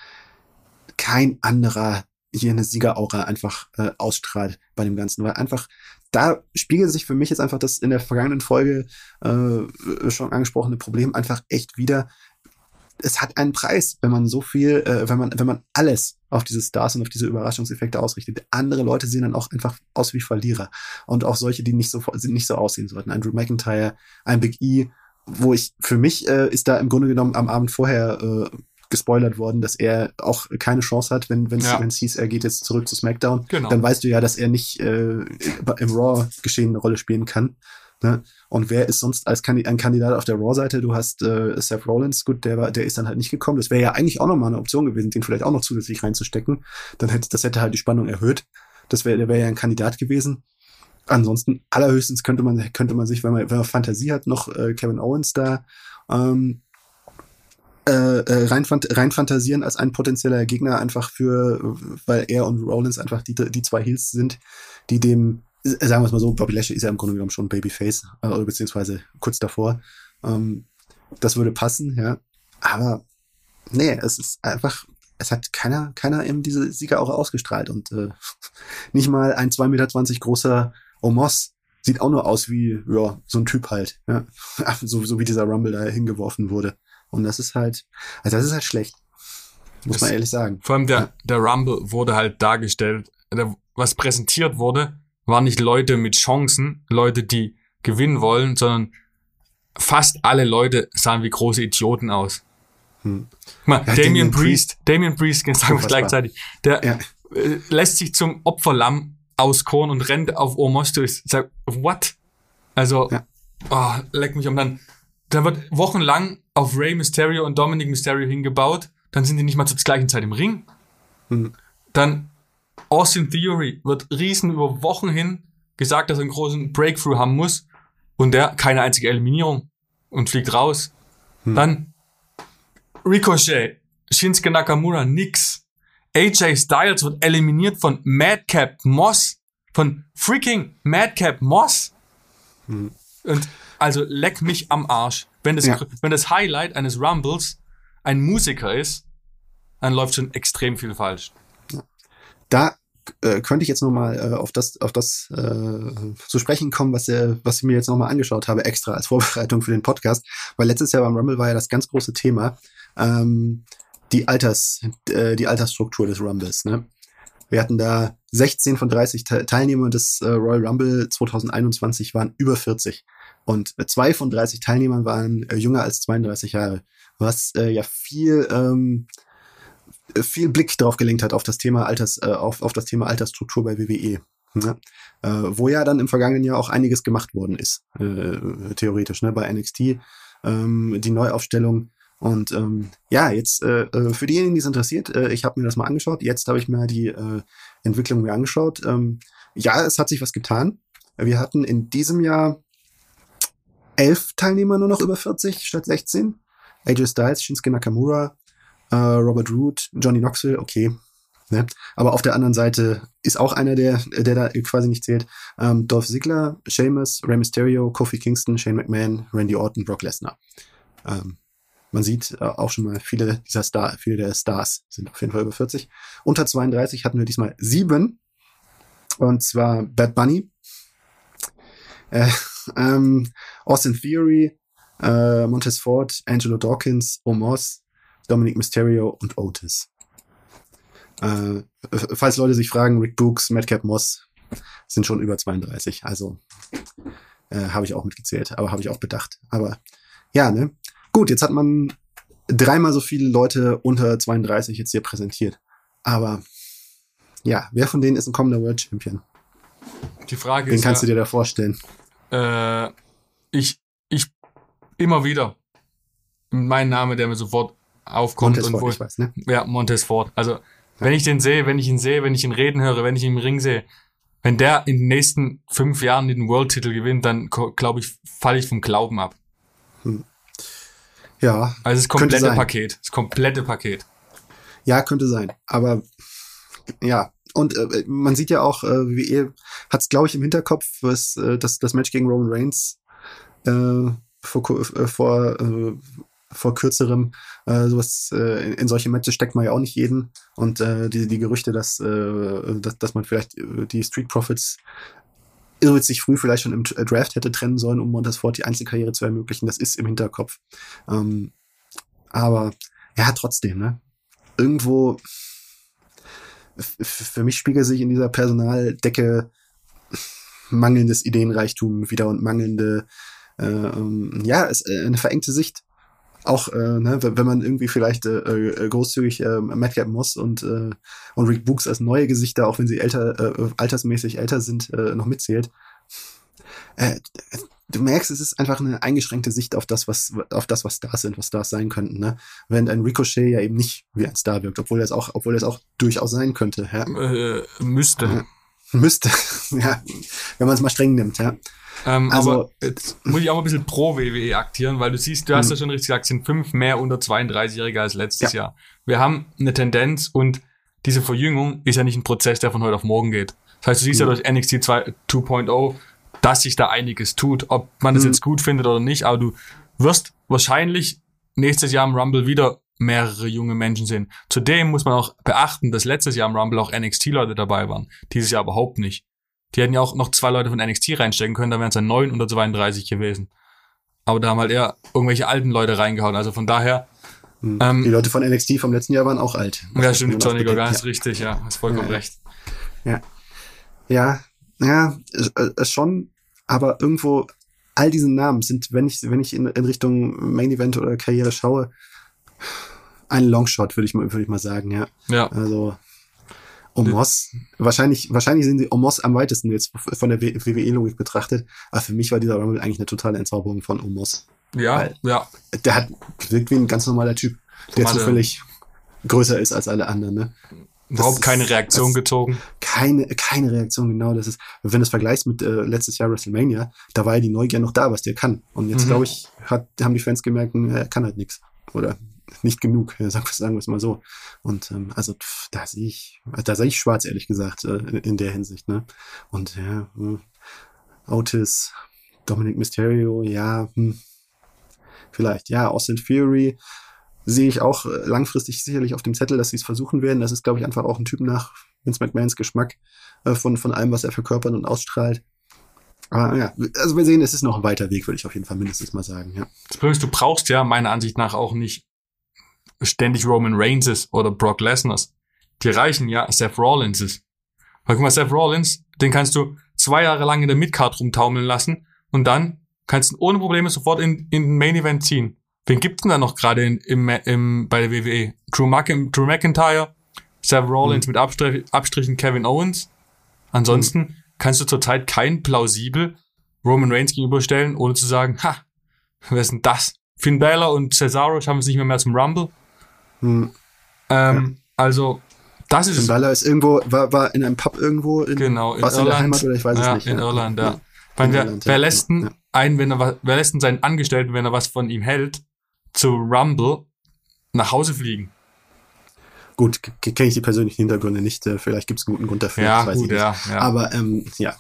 kein anderer hier eine Siegeraura einfach äh, ausstrahlt bei dem Ganzen, weil einfach da spiegelt sich für mich jetzt einfach das in der vergangenen Folge äh, schon angesprochene Problem einfach echt wieder. Es hat einen Preis, wenn man so viel, äh, wenn man, wenn man alles auf diese Stars und auf diese Überraschungseffekte ausrichtet. Andere Leute sehen dann auch einfach aus wie Verlierer. Und auch solche, die nicht so, nicht so aussehen sollten. Ein Drew McIntyre, ein Big E, wo ich, für mich äh, ist da im Grunde genommen am Abend vorher äh, gespoilert worden, dass er auch keine Chance hat, wenn wenn Ja. es hieß, er geht jetzt zurück zu SmackDown. Genau. Dann weißt du ja, dass er nicht äh, im Raw-Geschehen eine Rolle spielen kann. Ne? Und wer ist sonst als Kandi ein Kandidat auf der Raw-Seite? Du hast äh, Seth Rollins, gut, der war, der ist dann halt nicht gekommen. Das wäre ja eigentlich auch nochmal eine Option gewesen, den vielleicht auch noch zusätzlich reinzustecken. Dann hätte das hätte halt die Spannung erhöht. Das wäre, der wäre ja ein Kandidat gewesen. Ansonsten allerhöchstens könnte man könnte man sich, wenn man, wenn man Fantasie hat, noch äh, Kevin Owens da ähm, äh, äh, rein, rein fantasieren als ein potenzieller Gegner einfach für, weil er und Rollins einfach die, die zwei Heels sind, die dem, sagen wir es mal so, Bobby Lashley ist ja im Grunde genommen schon Babyface, äh, beziehungsweise kurz davor. Ähm, das würde passen, ja. Aber nee, es ist einfach, es hat keiner, keiner eben diese Sieger auch ausgestrahlt und äh, nicht mal ein 2,20 Meter großer Omos sieht auch nur aus wie, ja, so ein Typ halt, ja. so, so wie dieser Rumble da hingeworfen wurde. Und das ist halt, also das ist halt schlecht. Muss Das- man ehrlich sagen. Vor allem der, Ja. der Rumble wurde halt dargestellt. Was präsentiert wurde, waren nicht Leute mit Chancen, Leute, die gewinnen wollen, sondern fast alle Leute sahen wie große Idioten aus. Hm. Mal, Ja, Damien Damian Priest, Damien Priest, sagen wir gleichzeitig, der Ja. äh, lässt sich zum Opferlamm auskoren und rennt auf Omos durch. Ich sag, what? Also, Ja. oh, leck mich um. Dann, da wird wochenlang auf Rey Mysterio und Dominic Mysterio hingebaut. Dann sind die nicht mal zur gleichen Zeit im Ring. Hm. Dann Austin Theory wird riesen über Wochen hin gesagt, dass er einen großen Breakthrough haben muss. Und der keine einzige Eliminierung und fliegt raus. Hm. Dann Ricochet, Shinsuke Nakamura, nix. AJ Styles wird eliminiert von Madcap Moss. Von freaking Madcap Moss. Hm. Und also leck mich am Arsch. Wenn das, Ja. wenn das Highlight eines Rumbles ein Musiker ist, dann läuft schon extrem viel falsch. Da äh, könnte ich jetzt nochmal äh, auf das, auf das äh, zu sprechen kommen, was, äh, was ich mir jetzt nochmal angeschaut habe, extra als Vorbereitung für den Podcast. Weil letztes Jahr beim Rumble war ja das ganz große Thema, ähm, die Alters, äh, die Altersstruktur des Rumbles, ne? Wir hatten da 16 von 30 Te Teilnehmern des äh, Royal Rumble 2021 waren über 40. Und äh, zwei von 30 Teilnehmern waren äh, jünger als 32 Jahre. Was äh, ja viel, ähm, viel Blick drauf gelenkt hat auf das Thema Alters, äh, auf, auf das Thema Altersstruktur bei WWE. Ne? Äh, wo ja dann im vergangenen Jahr auch einiges gemacht worden ist, äh, theoretisch, ne? bei NXT, ähm, die Neuaufstellung. Und ähm, ja, jetzt äh, äh, für diejenigen, die es interessiert, äh, ich habe mir das mal angeschaut. Jetzt habe ich mir die äh, Entwicklung mir angeschaut. Ähm, ja, es hat sich was getan. Wir hatten in diesem Jahr elf Teilnehmer nur noch über 40 statt 16. AJ Styles, Shinsuke Nakamura, äh, Robert Root, Johnny Knoxville, okay. Ne? Aber auf der anderen Seite ist auch einer, der, der da quasi nicht zählt. Ähm, Dolph Ziggler, Sheamus, Rey Mysterio, Kofi Kingston, Shane McMahon, Randy Orton, Brock Lesnar. Ähm, man sieht äh, auch schon mal viele dieser Star, viele der Stars sind auf jeden Fall über 40. Unter 32 hatten wir diesmal sieben. Und zwar Bad Bunny, äh, ähm, Austin Theory, äh, Montez Ford, Angelo Dawkins, Omos, Dominic Mysterio und Otis. Äh, f- falls Leute sich fragen, Rick Books, Madcap Moss sind schon über 32. Also äh, habe ich auch mitgezählt, aber habe ich auch bedacht. Aber ja, ne? Gut, jetzt hat man dreimal so viele Leute unter 32 jetzt hier präsentiert. Aber ja, wer von denen ist ein kommender World Champion? Die Frage Wen ist kannst ja, du dir da vorstellen? Äh, ich, ich immer wieder mein Name, der mir sofort aufkommt. Montez und wo, ich weiß, ne? Ja, Montez Ford. Also, wenn ich den sehe, wenn ich ihn sehe, wenn ich ihn reden höre, wenn ich ihn im Ring sehe, wenn der in den nächsten fünf Jahren den World-Titel gewinnt, dann glaube ich, falle ich vom Glauben ab. Ja, Also das komplette. Paket. Das komplette Paket. ja, könnte sein. Aber ja, und äh, man sieht ja auch, äh, WWE hat es, glaube ich, im Hinterkopf, was äh, das, das Match gegen Roman Reigns äh, vor, äh, vor, äh, vor kürzerem, äh, sowas, äh, in, solche Matches steckt man ja auch nicht jeden. Und äh, die, die Gerüchte, dass, äh, dass, dass man vielleicht äh, die Street Profits irrwitzig früh vielleicht schon im äh, Draft hätte trennen sollen, um Montez Ford die Einzelkarriere zu ermöglichen. Das ist im Hinterkopf. Ähm, aber ja, trotzdem, ne? Irgendwo für mich spiegelt sich in dieser Personaldecke mangelndes Ideenreichtum wieder und mangelnde, äh, ähm, ja, es, äh, eine verengte Sicht. Auch, äh, ne, wenn man irgendwie vielleicht äh, äh, großzügig äh, Madcap Moss und, äh, und Rick Books als neue Gesichter, auch wenn sie älter, äh, altersmäßig älter sind, äh, noch mitzählt. Äh, du merkst, es ist einfach eine eingeschränkte Sicht auf das, was, auf das, was Stars sind, was Stars sein könnten, ne? Während ein Ricochet ja eben nicht wie ein Star wirkt, obwohl er es auch, obwohl er es auch durchaus sein könnte, ja. Äh, müsste. Ja. Müsste, ja, wenn man es mal streng nimmt, ja. Ähm, Also- aber jetzt muss ich auch mal ein bisschen pro WWE aktieren, weil du siehst, du hast Mhm. ja schon richtig gesagt, es sind fünf mehr unter 32-Jährige als letztes Ja. Jahr. Wir haben eine Tendenz und diese Verjüngung ist ja nicht ein Prozess, der von heute auf morgen geht. Das heißt, du siehst ja Mhm. durch NXT 2 2.0, dass sich da einiges tut, ob man das Mhm. jetzt gut findet oder nicht, aber du wirst wahrscheinlich nächstes Jahr im Rumble wieder mehrere junge Menschen sehen. Zudem muss man auch beachten, dass letztes Jahr im Rumble auch NXT-Leute dabei waren. Dieses Jahr überhaupt nicht. Die hätten ja auch noch zwei Leute von NXT reinstecken können, dann wären es dann 9 oder 32 gewesen. Aber da haben halt eher irgendwelche alten Leute reingehauen. Also von daher, Hm. Ähm, die Leute von NXT vom letzten Jahr waren auch alt. ja, stimmt, Johnny Gargano ist richtig, ja, hast vollkommen Ja, ja. recht. Ja, ja, äh, äh, schon, aber irgendwo all diese Namen sind, wenn ich, wenn ich in, in Richtung Main Event oder Karriere schaue, ein Longshot, würde ich mal, würde ich mal sagen, ja. Ja, Also, Omos, wahrscheinlich, wahrscheinlich sind die Omos am weitesten jetzt von der WWE-Logik betrachtet, aber für mich war dieser Rumble eigentlich eine totale Entzauberung von Omos. ja, Weil- ja. Der hat wirkt wie ein ganz normaler Typ, der Normale- zufällig größer ist als alle anderen, ne? Überhaupt keine Reaktion gezogen. keine, keine Reaktion, genau. Das ist, wenn du es vergleichst mit äh, letztes Jahr WrestleMania, da war ja die Neugier noch da, was der kann. Und jetzt, Mhm. glaube ich, hat, haben die Fans gemerkt, er kann halt nichts. Oder nicht genug, sagen, wir- es mal so. Und ähm, also pff, da sehe ich, da sehe ich schwarz, ehrlich gesagt, äh, in, in der Hinsicht. Ne? Und ja, hm, Otis, Dominic Mysterio, ja, hm, vielleicht, ja, Austin Fury sehe ich auch äh, langfristig sicherlich auf dem Zettel, dass sie es versuchen werden. Das ist, glaube ich, einfach auch ein Typ nach Vince McMahons Geschmack äh, von, von allem, was er verkörpert und ausstrahlt. Aber ja, also wir sehen, es ist noch ein weiter Weg, würde ich auf jeden Fall mindestens mal sagen, ja. Du brauchst ja meiner Ansicht nach auch nicht ständig Roman Reigns oder Brock Lesners. Die reichen ja Seth Rollinses. Weil guck mal, Seth Rollins, den kannst du zwei Jahre lang in der Midcard rumtaumeln lassen und dann kannst du ohne Probleme sofort in, in den Main Event ziehen. Wen gibt's denn da noch gerade in- im, im, bei der WWE? Drew, Mc, Drew McIntyre, Seth Rollins mit Abstrich, Abstrichen Kevin Owens. Ansonsten kannst du zurzeit kein plausibel Roman Reigns gegenüberstellen, ohne zu sagen, ha, wer ist denn das? Finn Balor und Cesaro schaffen es nicht mehr, mehr zum Rumble. Hm. Ähm, Also, das ist Finn es. Balor ist irgendwo, war, war in einem Pub irgendwo in, Genau, in in Irland. der Heimat oder ich weiß es ja, nicht. in ja. Irland, ja. Ja. Weil In wer, Irland, wer ja, lässt ja, denn ja. ein, wenn er was, wer lässt denn seinen Angestellten, wenn er was von ihm hält, zu Rumble nach Hause fliegen? Gut, kenne ich die persönlichen Hintergründe nicht. äh, Vielleicht gibt es einen guten Grund dafür. Ja, das weiß gut, ich nicht. ja, ja. Aber ähm, ja,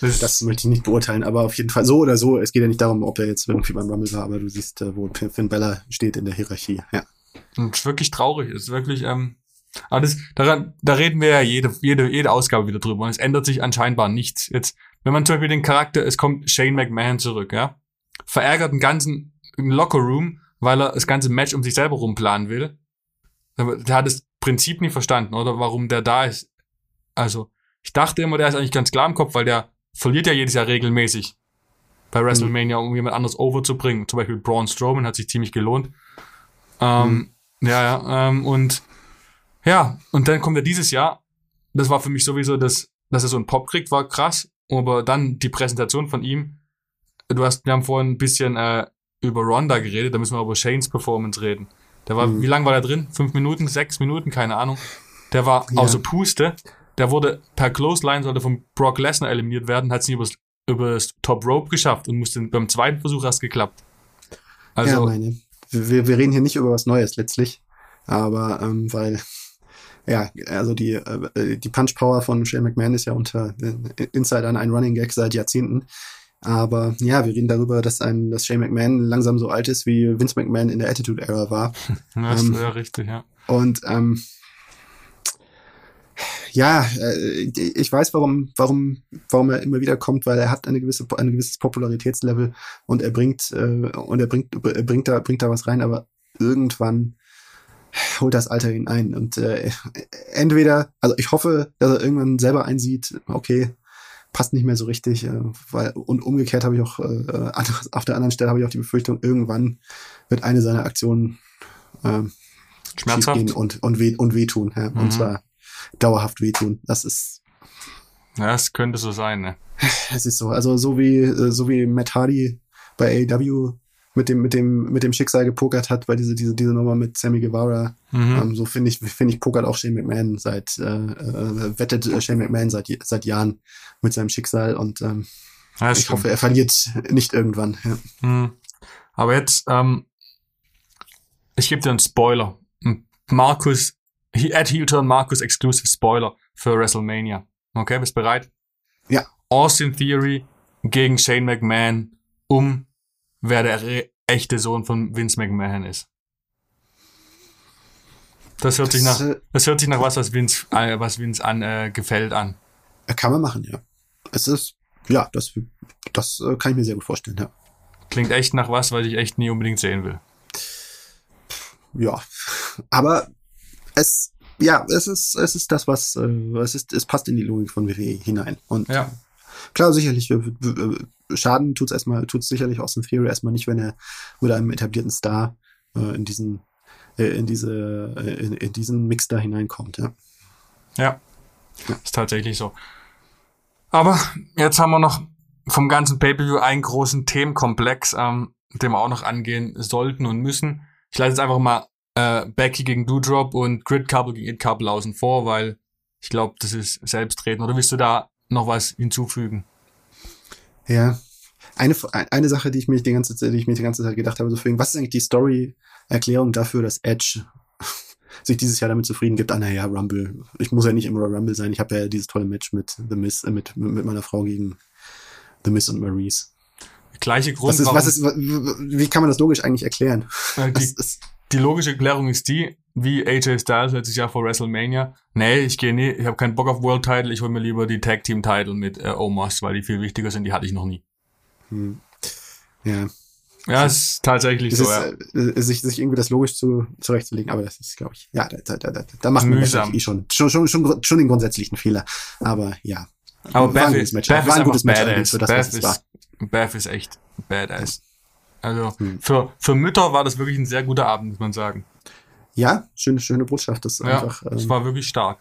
das das möchte ich nicht beurteilen. Aber auf jeden Fall so oder so. Es geht ja nicht darum, ob er jetzt irgendwie beim Rumble war, aber du siehst, äh, wo Finn Balor steht in der Hierarchie. Ja. ist wirklich traurig. Das ist wirklich, ähm, aber das, daran, da reden wir ja jede, jede, jede Ausgabe wieder drüber und es ändert sich anscheinend nichts. Jetzt, wenn man zum Beispiel den Charakter, es kommt Shane McMahon zurück, ja, verärgert den ganzen Lockerroom, weil er das ganze Match um sich selber rumplanen will. Der, hat das Prinzip nie verstanden, oder warum der da ist. Also, ich dachte immer, der ist eigentlich ganz klar im Kopf, weil der verliert ja jedes Jahr regelmäßig bei WrestleMania, um jemand anderes overzubringen. Zum Beispiel Braun Strowman hat sich ziemlich gelohnt. Ähm, Ja, ja, ähm, und ja, und dann kommt er dieses Jahr. Das war für mich sowieso das, dass er so einen Pop kriegt, war krass. aber dann die Präsentation von ihm. Du hast, wir haben vorhin ein bisschen äh, über Ronda geredet, da müssen wir über Shanes Performance reden. Der war, mhm. wie lange war der drin? Fünf Minuten, sechs Minuten, keine Ahnung. Der war ja. außer Puste. Der wurde per Clothesline, sollte von Brock Lesnar eliminiert werden, hat es nicht übers, übers Top Rope geschafft und musste beim zweiten Versuch erst geklappt. Also, ja, meine. Wir, wir reden hier nicht über was Neues letztlich, aber ähm, weil ja, also die, äh, die Punch Power von Shane McMahon ist ja unter äh, Insidern ein Running Gag seit Jahrzehnten. Aber ja, wir reden darüber, dass ein, dass Shane McMahon langsam so alt ist, wie Vince McMahon in der Attitude Era war. Das ähm, ist ja richtig, ja. Und ähm, ja, äh, ich weiß, warum, warum, warum er immer wieder kommt, weil er hat eine gewisse, ein gewisses Popularitätslevel und er bringt äh, und er bringt, er bringt da, bringt da was rein, aber irgendwann holt das Alter ihn ein und äh, entweder, also ich hoffe, dass er irgendwann selber einsieht, okay, passt nicht mehr so richtig, äh, weil und umgekehrt habe ich auch äh, auf der anderen Stelle habe ich auch die Befürchtung, irgendwann wird eine seiner Aktionen äh, schmerzhaft gehen und und weh und wehtun, ja, mhm. und zwar dauerhaft wehtun. Das ist ja, es könnte so sein, ne? Es ist so, also so wie äh, so wie Matt Hardy bei AEW mit dem mit dem mit dem Schicksal gepokert hat, weil diese diese diese Nummer mit Sammy Guevara, mhm. ähm, so finde ich finde ich pokert auch Shane McMahon seit äh, äh, wettet äh, Shane McMahon seit seit Jahren mit seinem Schicksal und ähm, ja, ich hoffe, er verliert nicht irgendwann. Ja. Mhm. Aber jetzt ähm, ich gebe dir einen Spoiler. Markus At Heel Turn Markus Exclusive Spoiler für WrestleMania. Okay, bist bereit? Ja. Austin Theory gegen Shane McMahon um wer der echte Sohn von Vince McMahon ist. Das hört das, sich nach, äh, das hört sich nach was, was Vince, äh, was Vince an, äh, gefällt an. Kann man machen, ja. Es ist, ja, das, das äh, kann ich mir sehr gut vorstellen, ja. Klingt echt nach was, was ich echt nie unbedingt sehen will. Ja, aber es, ja, es ist, es ist das, was, äh, es ist, es passt in die Logik von WWE hinein. Und ja. klar, sicherlich, Schaden tut's erstmal, tut's sicherlich Austin Theory erstmal nicht, wenn er mit einem etablierten Star äh, in diesen, äh, in diese, äh, in, in, diesen Mix da hineinkommt, ja. Ja. ja. Ist tatsächlich so. Aber jetzt haben wir noch vom ganzen Pay-Per-View einen großen Themenkomplex, ähm, den wir auch noch angehen sollten und müssen. Ich leite jetzt einfach mal äh, Becky gegen Doudrop und Grid Couple gegen It Couple außen vor, weil ich glaube, das ist selbstredend. Oder willst du da noch was hinzufügen? Ja. Eine, eine Sache, die ich mir die ganze Zeit, die ich mir die ganze Zeit gedacht habe, so für was ist eigentlich die Story-Erklärung dafür, dass Edge sich dieses Jahr damit zufrieden gibt, ah naja, Rumble. Ich muss ja nicht immer Rumble sein. Ich habe ja dieses tolle Match mit The Miz, äh, mit, mit meiner Frau gegen The Miz und Maurice. Gleiche Grund. Was ist, was ist, wie kann man das logisch eigentlich erklären? Äh, die, die, logische Erklärung ist die, wie AJ Styles letztes Jahr vor WrestleMania. Nee, ich gehe nie, ich habe keinen Bock auf World Title, ich hole mir lieber die Tag Team Title mit äh, Omos, weil die viel wichtiger sind, die hatte ich noch nie. Hm. Ja. Ja, es ist tatsächlich es so, ist, ja. Äh, sich, sich irgendwie das logisch zu, zurechtzulegen, aber das ist, glaube ich, ja, da, da, da, da macht man eh schon, schon, schon, schon, schon den grundsätzlichen Fehler. Aber ja. Aber Beth, ist. Beth war ein gutes Match badass. Beth ist. Beth ist echt badass. Also hm. für, für Mütter war das wirklich ein sehr guter Abend, muss man sagen. Ja, schöne, schöne Botschaft. Das ja, einfach. Ähm, das war wirklich stark.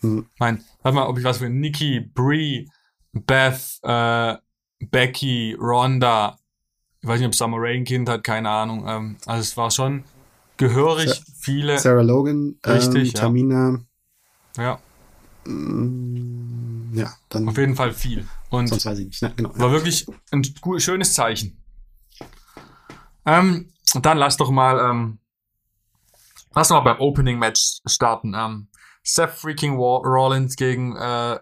Hm. Mein, warte mal, ob ich was für Nikki, Brie, Beth, äh, Becky, Rhonda, ich weiß nicht, ob Summer Rain Kind hat, keine Ahnung. Ähm, also es war schon gehörig Sa viele. Sarah Logan, richtig, ähm, Tamina. Ja. Mm, ja, dann. Auf jeden Fall viel. Und sonst weiß ich nicht. Ne? Genau, war ja. wirklich ein schönes Zeichen. Ähm, dann lass doch mal ähm, Lass mal beim Opening Match starten. Ähm, Seth freaking Rollins gegen äh,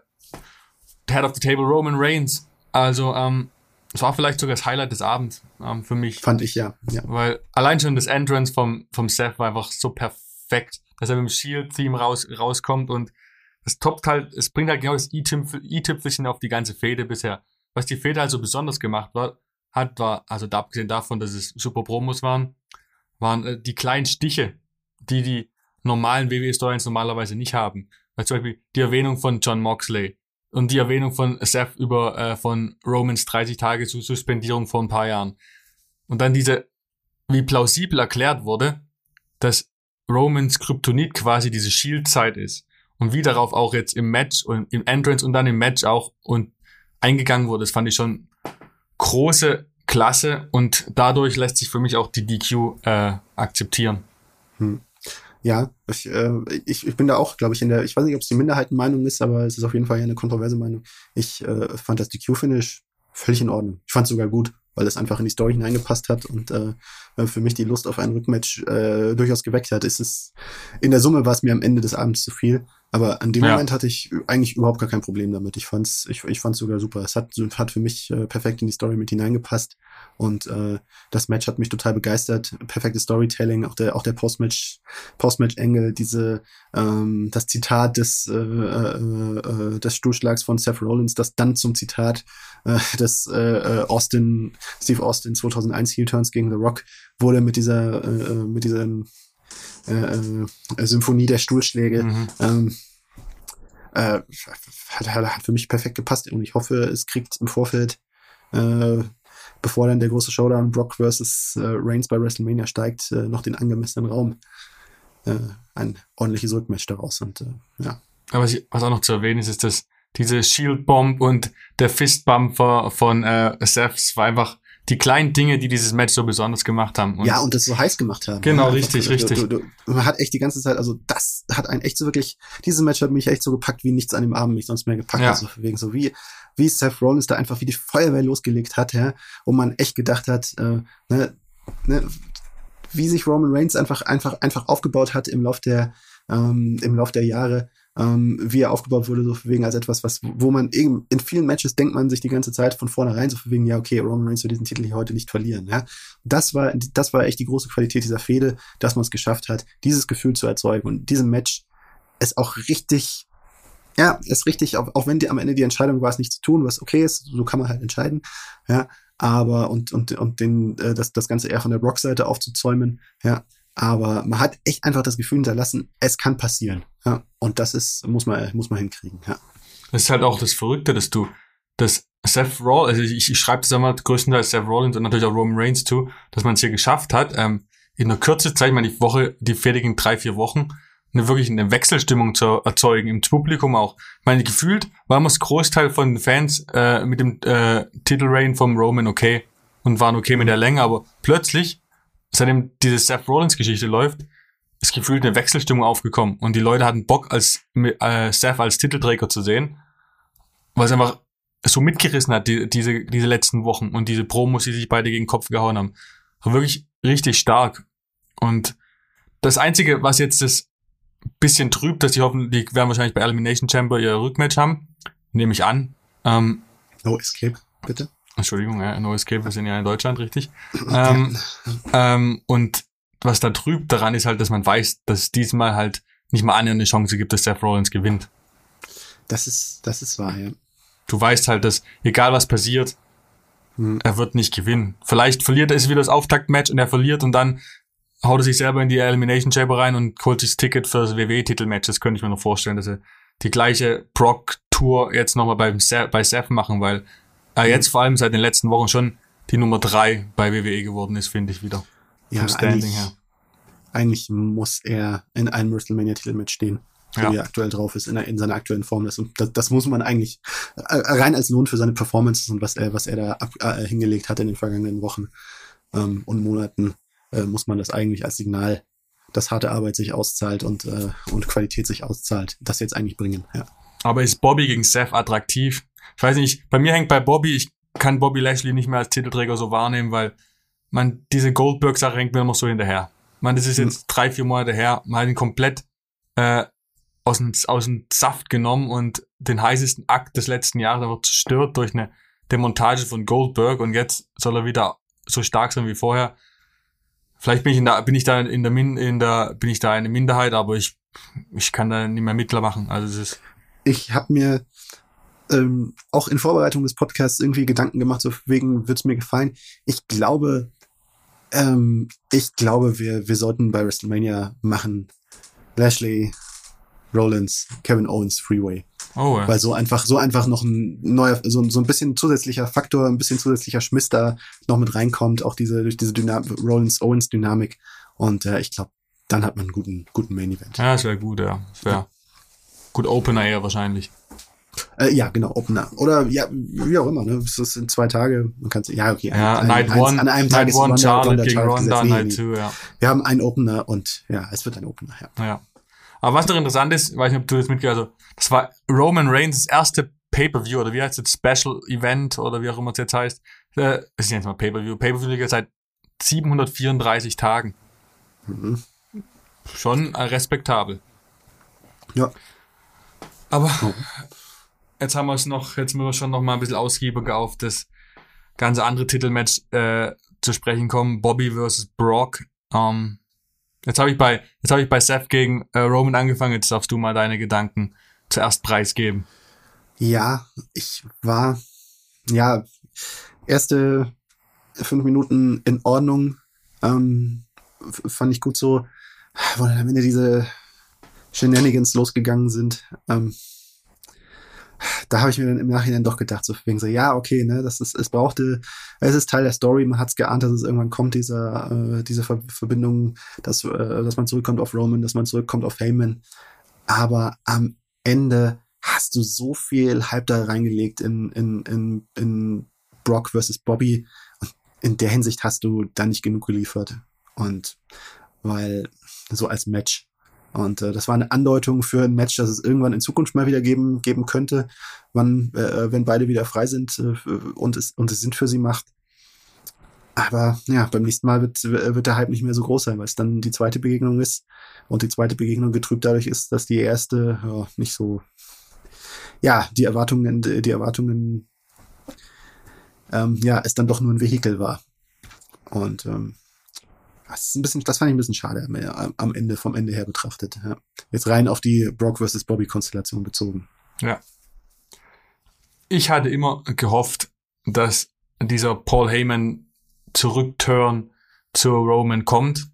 Head of the Table Roman Reigns. Also, ähm, es war vielleicht sogar das Highlight des Abends ähm, für mich. Fand ich ja. ja. Weil allein schon das Entrance vom, vom Seth war einfach so perfekt, dass er mit dem Shield-Theme raus, rauskommt und es toppt halt, es bringt halt genau das i-Tüpfelchen auf die ganze Fehde bisher. Was die Fehde halt so besonders gemacht war, hat, war, also da abgesehen davon, dass es super Promos waren, waren äh, die kleinen Stiche, die die normalen WWE-Storylines normalerweise nicht haben. Weil zum Beispiel die Erwähnung von John Moxley und die Erwähnung von Seth über äh, von Romans 30 Tage zu Suspendierung vor ein paar Jahren. Und dann diese, wie plausibel erklärt wurde, dass Romans Kryptonit quasi diese Shield-Zeit ist. Und wie darauf auch jetzt im Match und im Entrance und dann im Match auch und eingegangen wurde. Das fand ich schon große Klasse und dadurch lässt sich für mich auch die DQ äh, akzeptieren. Hm. Ja, ich, äh, ich, ich bin da auch, glaube ich, in der, ich weiß nicht, ob es die Minderheitenmeinung ist, aber es ist auf jeden Fall eine kontroverse Meinung. Ich äh, fand das DQ-Finish völlig in Ordnung. Ich fand es sogar gut, weil es einfach in die Story hineingepasst hat und äh, für mich die Lust auf ein Rückmatch äh, durchaus geweckt hat. Es ist, in der Summe war es mir am Ende des Abends zu viel. Aber an dem ja. Moment hatte ich eigentlich überhaupt gar kein Problem damit. Ich fand's, ich, ich fand's sogar super. Es hat, hat für mich äh, perfekt in die Story mit hineingepasst. Und äh, das Match hat mich total begeistert. Perfektes Storytelling, auch der, auch der Postmatch, Postmatch-Engel, diese, ähm, das Zitat des, äh, äh, äh, des Stuhlschlags von Seth Rollins, das dann zum Zitat äh, des äh, äh Austin, Steve Austin 2001 Heel Turns gegen The Rock wurde mit dieser, äh, äh mit diesem äh, äh, Symphonie der Stuhlschläge. Mhm. Ähm, äh, hat, hat für mich perfekt gepasst und ich hoffe, es kriegt im Vorfeld, äh, bevor dann der große Showdown Brock versus äh, Reigns bei WrestleMania steigt, äh, noch den angemessenen Raum. Ein ordentliches Rückmatch daraus und ja. Aber was, was auch noch zu erwähnen ist, ist, dass diese Shield Bomb und der Fist Bumper von äh, Seth war einfach die kleinen Dinge, die dieses Match so besonders gemacht haben. Und ja, und das so heiß gemacht haben. Genau, ja, richtig, einfach, richtig. Du, du, man hat echt die ganze Zeit, also das hat einen echt so wirklich, dieses Match hat mich echt so gepackt, wie nichts an dem Abend mich sonst mehr gepackt ja. hat. So wegen so wie, wie Seth Rollins da einfach wie die Feuerwehr losgelegt hat, ja, und man echt gedacht hat, äh, ne, ne, wie sich Roman Reigns einfach, einfach, einfach aufgebaut hat im Lauf der, ähm, im Lauf der Jahre ähm, wie er aufgebaut wurde, so wegen als etwas, was, wo man eben in vielen Matches denkt man sich die ganze Zeit von vornherein so wegen, ja, okay, Roman Reigns wird diesen Titel hier heute nicht verlieren, ja. Das war, das war echt die große Qualität dieser Fehde, dass man es geschafft hat, dieses Gefühl zu erzeugen und diesem Match ist auch richtig, ja, ist richtig, auch, auch wenn die am Ende die Entscheidung war, es nicht zu tun, was okay ist, so kann man halt entscheiden, ja, aber und und und den äh, das das ganze eher von der Brock-Seite aufzuzäumen, ja, aber man hat echt einfach das Gefühl hinterlassen, es kann passieren. Ja. Und das ist, muss man, muss man hinkriegen, ja. Das ist halt auch das Verrückte, dass du, dass Seth Rollins, also ich, ich schreibe das einmal größtenteils Seth Rollins und natürlich auch Roman Reigns zu, dass man es hier geschafft hat, ähm, in der Kürze Zeit, ich meine, die Woche, die fertigen drei, vier Wochen, eine wirklich eine Wechselstimmung zu erzeugen, im Publikum auch. Ich meine, gefühlt war man das Großteil von den Fans äh, mit dem äh, Titelreign vom Roman okay und waren okay mit der Länge, aber plötzlich seitdem diese Seth Rollins Geschichte läuft, ist gefühlt eine Wechselstimmung aufgekommen und die Leute hatten Bock, als äh, Seth als Titelträger zu sehen, weil es einfach so mitgerissen hat, die, diese, diese letzten Wochen und diese Promos, die sich beide gegen den Kopf gehauen haben. War wirklich richtig stark. Und das Einzige, was jetzt das bisschen trübt, dass die hoffen, die werden wahrscheinlich bei Elimination Chamber ihr Rückmatch haben, nehme ich an. Ähm, no Escape, bitte. Entschuldigung, ja, No Escape, wir sind ja in Deutschland, richtig. ähm, ähm, und was da trübt daran ist halt, dass man weiß, dass es diesmal halt nicht mal annähernd eine Chance gibt, dass Seth Rollins gewinnt. Das ist, das ist wahr, ja. Du weißt halt, dass egal was passiert, hm. er wird nicht gewinnen. Vielleicht verliert er es wieder das Auftaktmatch und er verliert und dann haut er sich selber in die Elimination Chamber rein und holt sich das Ticket für das WWE-Titelmatch. Das könnte ich mir noch vorstellen, dass er die gleiche Brock-Tour jetzt nochmal bei, bei Seth machen, weil äh, jetzt vor allem seit den letzten Wochen schon die Nummer drei bei WWE geworden ist, finde ich wieder. Ja, vom Standing eigentlich, her. Eigentlich muss er in einem WrestleMania-Titel mitstehen, so ja. wie er aktuell drauf ist, in, in seiner aktuellen Form. Das, das, das muss man eigentlich äh, rein als Lohn für seine Performances und was er, was er da ab, äh, hingelegt hat in den vergangenen Wochen ähm, und Monaten, äh, muss man das eigentlich als Signal, dass harte Arbeit sich auszahlt und, äh, und Qualität sich auszahlt, das jetzt eigentlich bringen. Ja. Aber ist Bobby gegen Seth attraktiv? Ich weiß nicht, bei mir hängt bei Bobby, ich kann Bobby Lashley nicht mehr als Titelträger so wahrnehmen, weil man diese Goldberg-Sache hängt mir immer so hinterher. Man, das ist jetzt mhm. drei, vier Monate her, man hat ihn komplett äh, aus, dem, aus dem Saft genommen und den heißesten Akt des letzten Jahres einfach zerstört durch eine Demontage von Goldberg und jetzt soll er wieder so stark sein wie vorher. Vielleicht bin ich in der, bin ich da in der, Min, in der, bin ich da eine Minderheit, aber ich, ich kann da nicht mehr Mittler machen. Also es ist. Ich habe mir ähm, auch in Vorbereitung des Podcasts irgendwie Gedanken gemacht, so wegen wird's mir gefallen. Ich glaube, ähm, ich glaube, wir, wir sollten bei WrestleMania machen Lashley, Rollins, Kevin Owens, Freeway. Oh, ja. Weil so einfach, so einfach noch ein neuer, so, so ein bisschen zusätzlicher Faktor, ein bisschen zusätzlicher Schmiss da noch mit reinkommt, auch diese, durch diese Dynamik, Rollins-Owens-Dynamik. Und äh, ich glaube, dann hat man einen guten, guten Main-Event. Ja, das wäre gut, ja. Das wäre ja. gut Opener eher wahrscheinlich. Äh, ja, genau, Opener. Oder ja, wie auch immer, ne? Das sind zwei Tage. Man kann ja, okay. Ja, ein, Night eins, One, an einem Night Tag ist One, Ronda- Charlotte Ronda gegen Charlotte Ronda, Night nee. 2, ja. Wir haben einen Opener und ja, es wird ein Opener, ja. Ja. Aber was noch interessant ist, weiß nicht, ob du das mitgehört hast, also, das war Roman Reigns' erste Pay-Per-View oder wie heißt es, Special Event oder wie auch immer es jetzt heißt. Äh, es ist jetzt mal Pay-Per-View. Pay-Per-View liegt jetzt seit 734 Tagen. Mhm. Schon äh, respektabel. Ja. Aber Oh. Jetzt haben wir es noch, jetzt müssen wir schon noch mal ein bisschen ausgiebiger auf das ganze andere Titelmatch äh, zu sprechen kommen. Bobby versus Brock. Ähm, jetzt habe ich bei, jetzt habe ich bei Seth gegen äh, Roman angefangen. Jetzt darfst du mal deine Gedanken zuerst preisgeben. Ja, ich war, ja, erste fünf Minuten in Ordnung. Ähm, fand ich gut so, wo dann am Ende diese Shenanigans losgegangen sind. Ähm, da habe ich mir dann im Nachhinein doch gedacht, so wegen so, ja, okay, ne, das ist, es brauchte, es ist Teil der Story, man hat es geahnt, dass es irgendwann kommt, dieser, äh, diese Ver Verbindung, dass, äh, dass man zurückkommt auf Roman, dass man zurückkommt auf Heyman. Aber am Ende hast du so viel Hype da reingelegt in, in, in, in Brock versus Bobby. In der Hinsicht hast du da nicht genug geliefert. Und weil, so als Match. Und äh, das war eine Andeutung für ein Match, das es irgendwann in Zukunft mal wieder geben, geben könnte, wann, äh, wenn beide wieder frei sind äh, und, es, und es Sinn für sie macht. Aber ja, beim nächsten Mal wird, wird der Hype nicht mehr so groß sein, weil es dann die zweite Begegnung ist und die zweite Begegnung getrübt dadurch ist, dass die erste ja, nicht so, ja, die Erwartungen, die Erwartungen, ähm, ja, es dann doch nur ein Vehikel war. Und ähm, das ist ein bisschen, das fand ich ein bisschen schade am, am Ende, vom Ende her betrachtet. Ja. Jetzt rein auf die Brock versus Bobby Konstellation bezogen. Ja. Ich hatte immer gehofft, dass dieser Paul Heyman Zurückturn zu Roman kommt.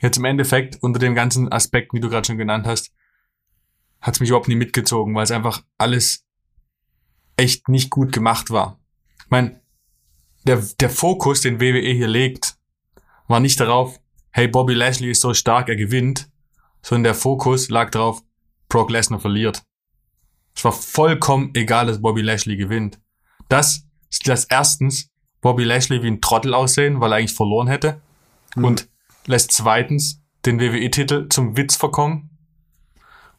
Jetzt im Endeffekt, unter dem ganzen Aspekt, wie du gerade schon genannt hast, hat es mich überhaupt nie mitgezogen, weil es einfach alles echt nicht gut gemacht war. Ich meine, der, der Fokus, den WWE hier legt, war nicht darauf, hey, Bobby Lashley ist so stark, er gewinnt, sondern der Fokus lag darauf, Brock Lesnar verliert. Es war vollkommen egal, dass Bobby Lashley gewinnt. Das lässt erstens Bobby Lashley wie ein Trottel aussehen, weil er eigentlich verloren hätte. Mhm. Und lässt zweitens den WWE-Titel zum Witz verkommen.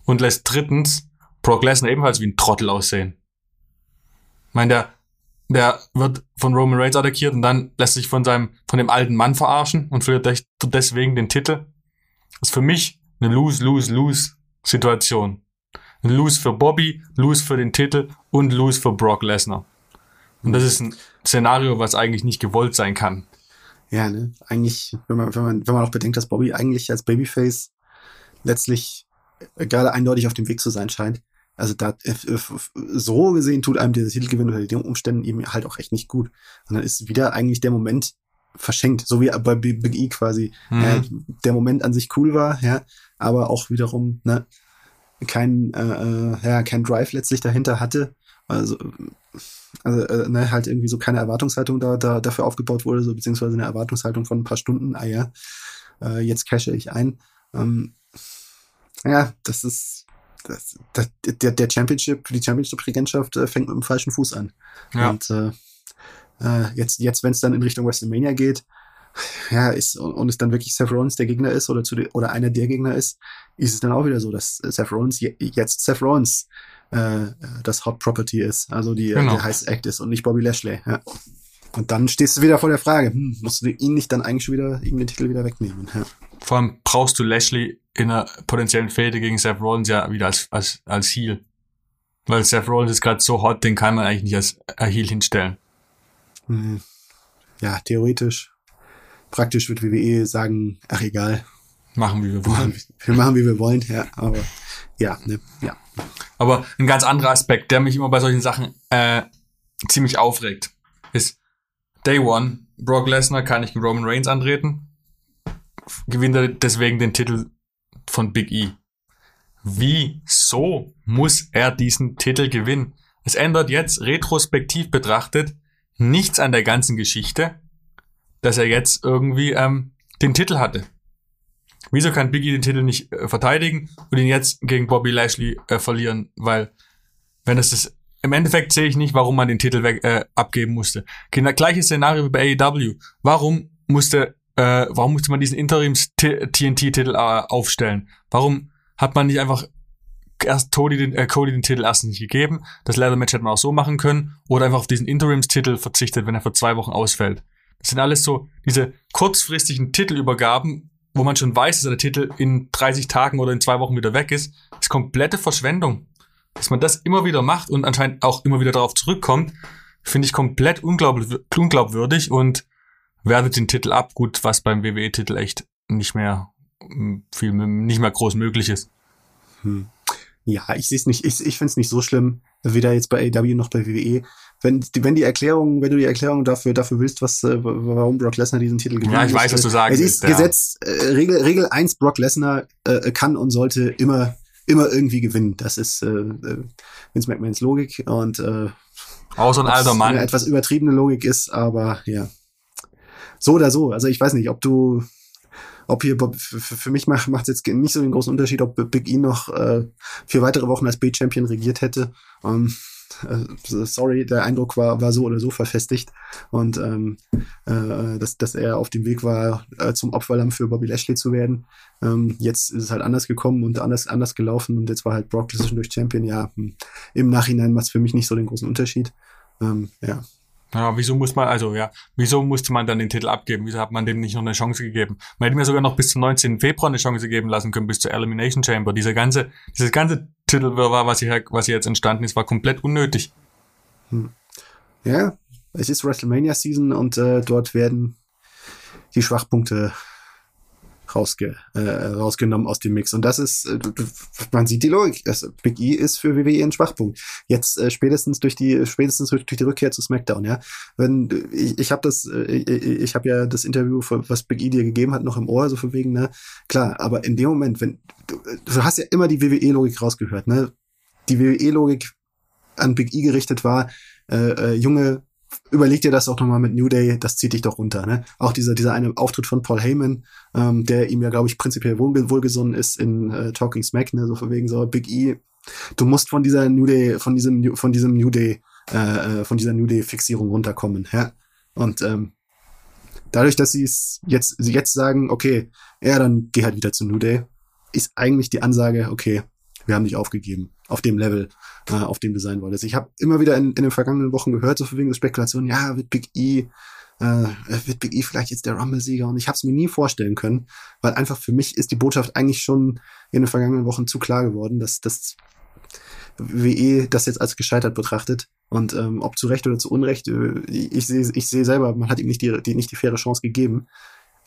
Und lässt drittens Brock Lesnar ebenfalls wie ein Trottel aussehen. Ich meine, der, der wird von Roman Reigns attackiert und dann lässt sich von seinem, von dem alten Mann verarschen und verliert des- deswegen den Titel. Das ist für mich eine Lose-Lose-Lose-Situation. Ein Lose für Bobby, Lose für den Titel und Lose für Brock Lesnar. Und das ist ein Szenario, was eigentlich nicht gewollt sein kann. Ja, ne? Eigentlich, wenn man, wenn man, wenn man auch bedenkt, dass Bobby eigentlich als Babyface letztlich äh, gerade eindeutig auf dem Weg zu sein scheint. Also da äh, so gesehen tut einem der Titelgewinn unter den Umständen eben halt auch echt nicht gut. Und dann ist wieder eigentlich der Moment verschenkt, so wie bei Big E quasi. Mhm. Äh, der Moment an sich cool war, ja, aber auch wiederum ne, kein, äh, äh, ja, kein Drive letztlich dahinter hatte. Also, also äh, ne, halt irgendwie so keine Erwartungshaltung da, da dafür aufgebaut wurde, so beziehungsweise eine Erwartungshaltung von ein paar Stunden, ah ja, äh, jetzt cashe ich ein. Ähm, ja, das ist das, das, der, der Championship, die Championship-Regentschaft äh, fängt mit dem falschen Fuß an. Ja. Und äh, äh, jetzt, jetzt wenn es dann in Richtung WrestleMania geht, ja, ist und, und es dann wirklich Seth Rollins der Gegner ist oder zu de, oder einer der Gegner ist, ist es dann auch wieder so, dass Seth Rollins je, jetzt Seth Rollins äh, das Hot Property ist, also die Genau. der heiße Act ist und nicht Bobby Lashley. Ja. Und dann stehst du wieder vor der Frage, hm, musst du ihn nicht dann eigentlich schon wieder ihm den Titel wieder wegnehmen? Ja. Vor allem brauchst du Lashley in einer potenziellen Fehde gegen Seth Rollins ja wieder als, als, als Heel. Weil Seth Rollins ist gerade so hot, den kann man eigentlich nicht als äh, Heel hinstellen. Hm. Ja, theoretisch. Praktisch wird WWE sagen, ach egal, Machen, wie wir wollen. wir machen wie wir wollen, ja, aber ja, ne, ja. Aber ein ganz anderer Aspekt, der mich immer bei solchen Sachen äh, ziemlich aufregt, ist Day One, Brock Lesnar kann nicht gegen Roman Reigns antreten, gewinnt er deswegen den Titel von Big E. Wieso muss er diesen Titel gewinnen? Es ändert jetzt retrospektiv betrachtet nichts an der ganzen Geschichte, dass er jetzt irgendwie ähm, den Titel hatte. Wieso kann Biggie den Titel nicht äh, verteidigen und ihn jetzt gegen Bobby Lashley äh, verlieren? Weil wenn das ist, im Endeffekt sehe ich nicht, warum man den Titel weg, äh, abgeben musste. Genau, gleiches Szenario wie bei AEW. Warum musste, äh, warum musste man diesen Interims-TNT-Titel äh, aufstellen? Warum hat man nicht einfach erst Cody den, äh, Cody den Titel erstens nicht gegeben? Das Leather Match hätte man auch so machen können. Oder einfach auf diesen Interims-Titel verzichtet, wenn er für zwei Wochen ausfällt. Das sind alles so diese kurzfristigen Titelübergaben, wo man schon weiß, dass der Titel in 30 Tagen oder in zwei Wochen wieder weg ist. Das ist komplette Verschwendung dass man das immer wieder macht und anscheinend auch immer wieder darauf zurückkommt, finde ich komplett unglaubwürdig und wertet den Titel ab. Gut, was beim WWE-Titel echt nicht mehr hm, viel, nicht mehr groß möglich ist. Hm. Ja, ich sehe es nicht, ich, ich finde es nicht so schlimm, weder jetzt bei AW noch bei WWE. Wenn, wenn die Erklärung, wenn du die Erklärung dafür, dafür willst, was, äh, warum Brock Lesnar diesen Titel gewinnt. Ja, ich weiß, was du sagst. Es ist ja. Gesetz, äh, Regel, Regel 1, Brock Lesnar äh, kann und sollte immer immer irgendwie gewinnen. Das ist äh, äh, Vince McMahons Logik und äh, auch so ein alter Mann. Eine etwas übertriebene Logik ist, aber ja. So oder so. Also ich weiß nicht, ob du, ob hier für, mich macht macht jetzt nicht so den großen Unterschied, ob Big E noch äh, vier weitere Wochen als B-Champion regiert hätte. Ähm, äh, sorry, der Eindruck war, war so oder so verfestigt und ähm, äh, dass, dass er auf dem Weg war, äh, zum Opferlamm für Bobby Lashley zu werden. Ähm, jetzt ist es halt anders gekommen und anders, anders gelaufen und jetzt war halt Brock durch Champion. Ja, hm, im Nachhinein macht es für mich nicht so den großen Unterschied. Ähm, ja, ja, wieso muss man, also ja, wieso musste man dann den Titel abgeben? Wieso hat man dem nicht noch eine Chance gegeben? Man hätte mir sogar noch bis zum 19. Februar eine Chance geben lassen können, bis zur Elimination Chamber. Dieser ganze, dieses ganze Titelwirrwarr, was hier, was hier jetzt entstanden ist, war komplett unnötig. Hm. Ja, es ist WrestleMania Season und äh, dort werden die Schwachpunkte rausge, äh, rausgenommen aus dem Mix. Und das ist, äh, man sieht die Logik. Das, Big E ist für WWE ein Schwachpunkt. Jetzt äh, spätestens durch die, spätestens durch die Rückkehr zu SmackDown, ja. Wenn ich, ich habe das, äh, ich, habe ja das Interview, was Big E dir gegeben hat, noch im Ohr, so von wegen, ne, klar, aber in dem Moment, wenn, du, du hast ja immer die WWE-Logik rausgehört, ne? Die WWE-Logik an Big E gerichtet war, äh, äh, junge überleg dir das auch nochmal mit New Day, das zieht dich doch runter. Ne? Auch dieser, dieser eine Auftritt von Paul Heyman, ähm, der ihm ja, glaube ich, prinzipiell wohl, wohlgesonnen ist in äh, Talking Smack, ne? so von wegen so Big E. Du musst von dieser New Day, von diesem, von diesem New Day, äh, äh, von dieser New Day-Fixierung runterkommen. Ja? Und ähm, dadurch, dass sie es jetzt, sie jetzt sagen, okay, ja, dann geh halt wieder zu New Day, ist eigentlich die Ansage, okay, wir haben dich aufgegeben auf dem Level, äh, auf dem du sein wolltest. Ich habe immer wieder in, in den vergangenen Wochen gehört, so wegen der Spekulation, ja, wird Big E, äh, wird Big E vielleicht jetzt der Rumble-Sieger? Und ich habe es mir nie vorstellen können, weil einfach für mich ist die Botschaft eigentlich schon in den vergangenen Wochen zu klar geworden, dass das WE das jetzt als gescheitert betrachtet. Und ähm, ob zu Recht oder zu Unrecht, äh, ich sehe ich seh selber, man hat ihm nicht die, die, nicht die faire Chance gegeben.